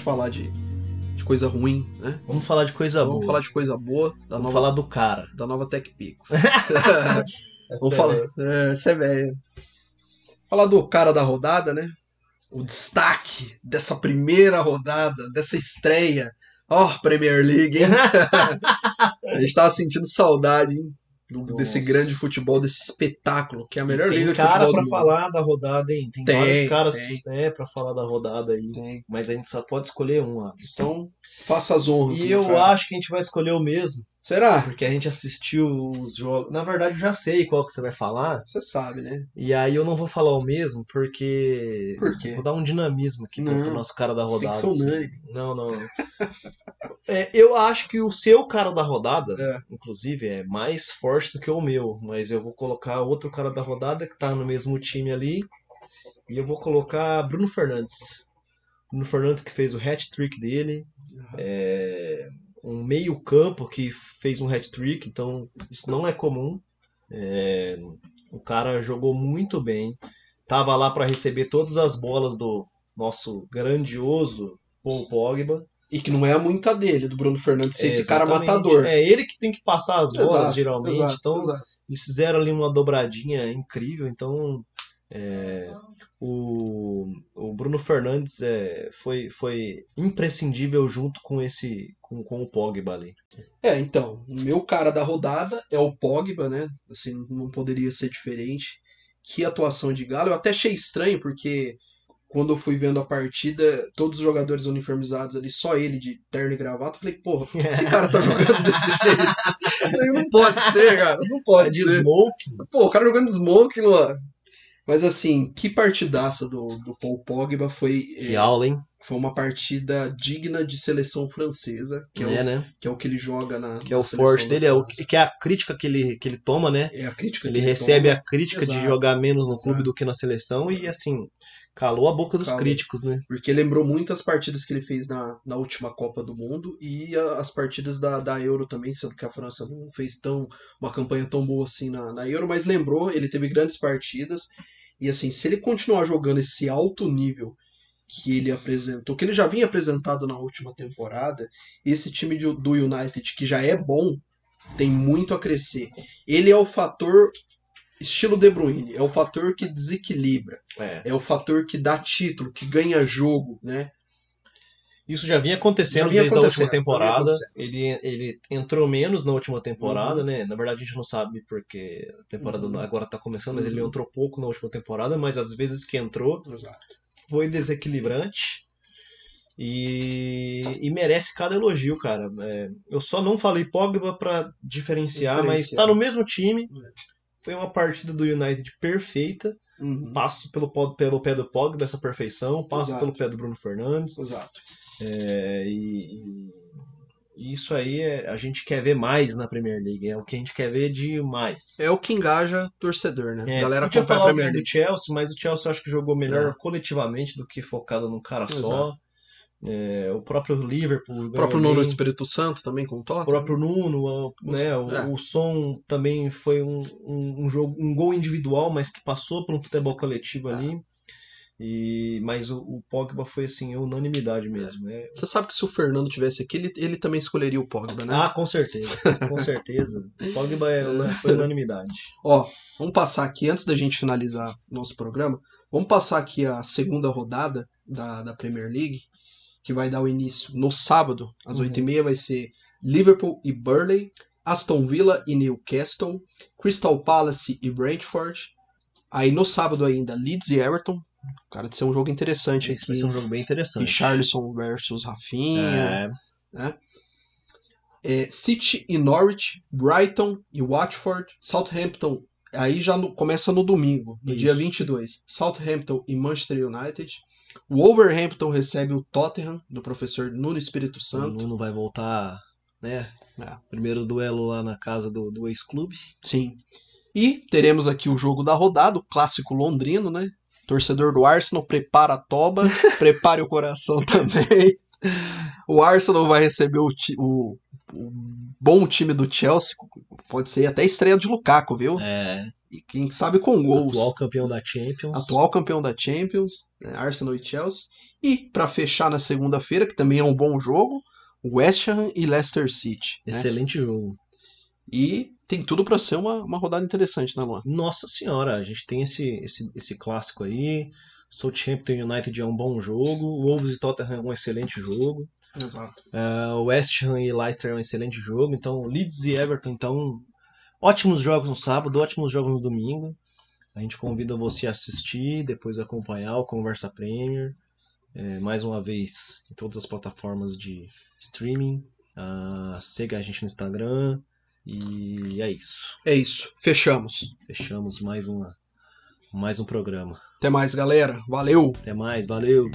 Falar de, de coisa ruim, né? Vamos falar de coisa Vamos boa. falar de coisa boa da Vamos nova, falar do cara. da nova TechPix. Essa Vamos é- falar. É, você é velho. Falar do cara da rodada, né? O destaque dessa primeira rodada, dessa estreia. Ó, Premier League, hein? a gente tava sentindo saudade, hein? Desse grande futebol, desse espetáculo, que é a melhor Tem liga de cara futebol pra do mundo. falar da rodada, hein? Tem, Tem, vários caras tem. né, pra falar da rodada aí. Tem. Mas a gente só pode escolher um. Então, faça as honras. E eu cara. acho que a gente vai escolher o mesmo. Será? Porque a gente assistiu os jogos. Na verdade, eu já sei qual que você vai falar. Você sabe, né? E aí eu não vou falar o mesmo, porque. Por quê? Vou dar um dinamismo aqui pro, Não. pro nosso cara da rodada. assim. Não, não. É, eu acho que o seu cara da rodada, É. inclusive, é mais forte do que o meu. Mas eu vou colocar outro cara da rodada que tá no mesmo time ali. E eu vou colocar Bruno Fernandes. Bruno Fernandes que fez o hat-trick dele. É, um meio-campo que fez um hat-trick, então isso não é comum. É, o cara jogou muito bem. Tava lá para receber todas as bolas do nosso grandioso Paul Pogba. E que não é muita dele, do Bruno Fernandes ser É, esse cara matador. É ele que tem que passar as bolas, Exato, geralmente. exato, então, exato. eles fizeram ali uma dobradinha incrível. Então, é, o, o Bruno Fernandes é, foi, foi imprescindível junto com esse com, com o Pogba ali. É, então, o meu cara da rodada é o Pogba, né? Assim, não poderia ser diferente. Que atuação de Galo. Eu até achei estranho, porque quando eu fui vendo a partida, todos os jogadores uniformizados ali, só ele de terno e gravata, eu falei, porra, por que esse cara tá jogando desse jeito? Eu falei, não pode ser, cara, não É pode de ser. smoking. Pô, o cara jogando smoke, mano. Mas assim, que partidaça do, do Paul Pogba foi, Que é, aula, hein? foi uma partida digna de seleção francesa, que é, é, o, né? que é o que ele joga na. Que é o na forte dele, é o que, é a crítica que ele, que ele toma, né? É a crítica Ele que recebe toma. a crítica de Exato. jogar menos no clube Exato. do que na seleção e assim, calou a boca dos Calou. críticos, né? Porque lembrou muito as partidas que ele fez na, na última Copa do Mundo e a- as partidas da, da Euro também, sendo que a França não fez tão uma campanha tão boa assim na, na Euro, mas lembrou, ele teve grandes partidas. E assim, se ele continuar jogando esse alto nível que ele apresentou, que ele já vinha apresentado na última temporada, esse time do United, que já é bom, tem muito a crescer. Ele é o fator estilo De Bruyne, é o fator que desequilibra, É. é o fator que dá título, que ganha jogo, né? Isso já vinha acontecendo Já vinha desde a última temporada. Ele, ele entrou menos na última temporada, Uhum. né? Na verdade, a gente não sabe porque a temporada Uhum. agora tá começando, mas ele Uhum. entrou pouco na última temporada, mas às vezes que entrou Exato. foi desequilibrante. E, e merece cada elogio, cara. É, eu só não falei Pogba pra diferenciar, mas Diferenciar. tá no mesmo time. É. Foi uma partida do United perfeita. Uhum. Passo pelo, pelo pé do Pogba essa perfeição, passo Exato. pelo pé do Bruno Fernandes. Exato. É, e, e isso aí é- a gente quer ver mais na Premier League. É o que a gente quer ver de mais. É o que engaja torcedor, né? É, galera podia acompanha a falar Premier League. do Chelsea, mas o Chelsea eu acho que jogou melhor É. coletivamente do que focado num cara Exato. só. É, o próprio Liverpool. O próprio Nuno bem. Espírito Santo também com o O Tottenham. próprio Nuno, o- né, o, É. o Som também foi um, um, um jogo, um gol individual, mas que passou por um futebol coletivo É. ali. E, mas o, o Pogba foi assim, unanimidade mesmo. É, Você sabe que se o Fernando tivesse aqui, ele, ele também escolheria o Pogba, né? Ah, com certeza, com certeza. O Pogba é, foi unanimidade. Ó, vamos passar aqui, antes da gente finalizar nosso programa, vamos passar aqui a segunda rodada da, da Premier League, que vai dar o início no sábado, às Uhum. 8h30, vai ser Liverpool e Burley, Aston Villa e Newcastle, Crystal Palace e Brentford. Aí no sábado ainda, Leeds e Everton. Cara, de ser um jogo interessante vai aqui. ser um jogo bem interessante. Richarlison versus Rafinha. É, É, City e Norwich, Brighton e Watford, Southampton, aí já no- começa no domingo, no Isso. dia 22. Southampton e Manchester United. Wolverhampton recebe o Tottenham, do professor Nuno Espírito o Santo. Nuno vai voltar, né? É. Primeiro duelo lá na casa do, do ex-clube. Sim. E teremos aqui o jogo da rodada, o clássico londrino, né? Torcedor do Arsenal, prepara a toba, prepare o coração também. O Arsenal vai receber o, o- o bom time do Chelsea, pode ser até estreia de Lukaku, viu? É, E quem sabe com gols. atual campeão da Champions. Atual campeão da Champions, né, Arsenal e Chelsea. E para fechar na segunda-feira, que também é um bom jogo, West Ham e Leicester City. né? Excelente jogo. E tem tudo pra ser uma, uma rodada interessante, né, Luan? Nossa senhora, a gente tem esse, esse, esse clássico aí. Southampton United é um bom jogo. Wolves e Tottenham é um excelente jogo. Exato. Uh, West Ham e Leicester é um excelente jogo. Então, Leeds e Everton, então, ótimos jogos no sábado, ótimos jogos no domingo. A gente convida você a assistir, depois acompanhar o Conversa Premier. É, mais uma vez, em todas as plataformas de streaming. Uh, siga a gente no Instagram. E é isso. É isso. Fechamos. Fechamos mais, uma, mais um programa. Até mais, galera. Valeu! Até mais, valeu!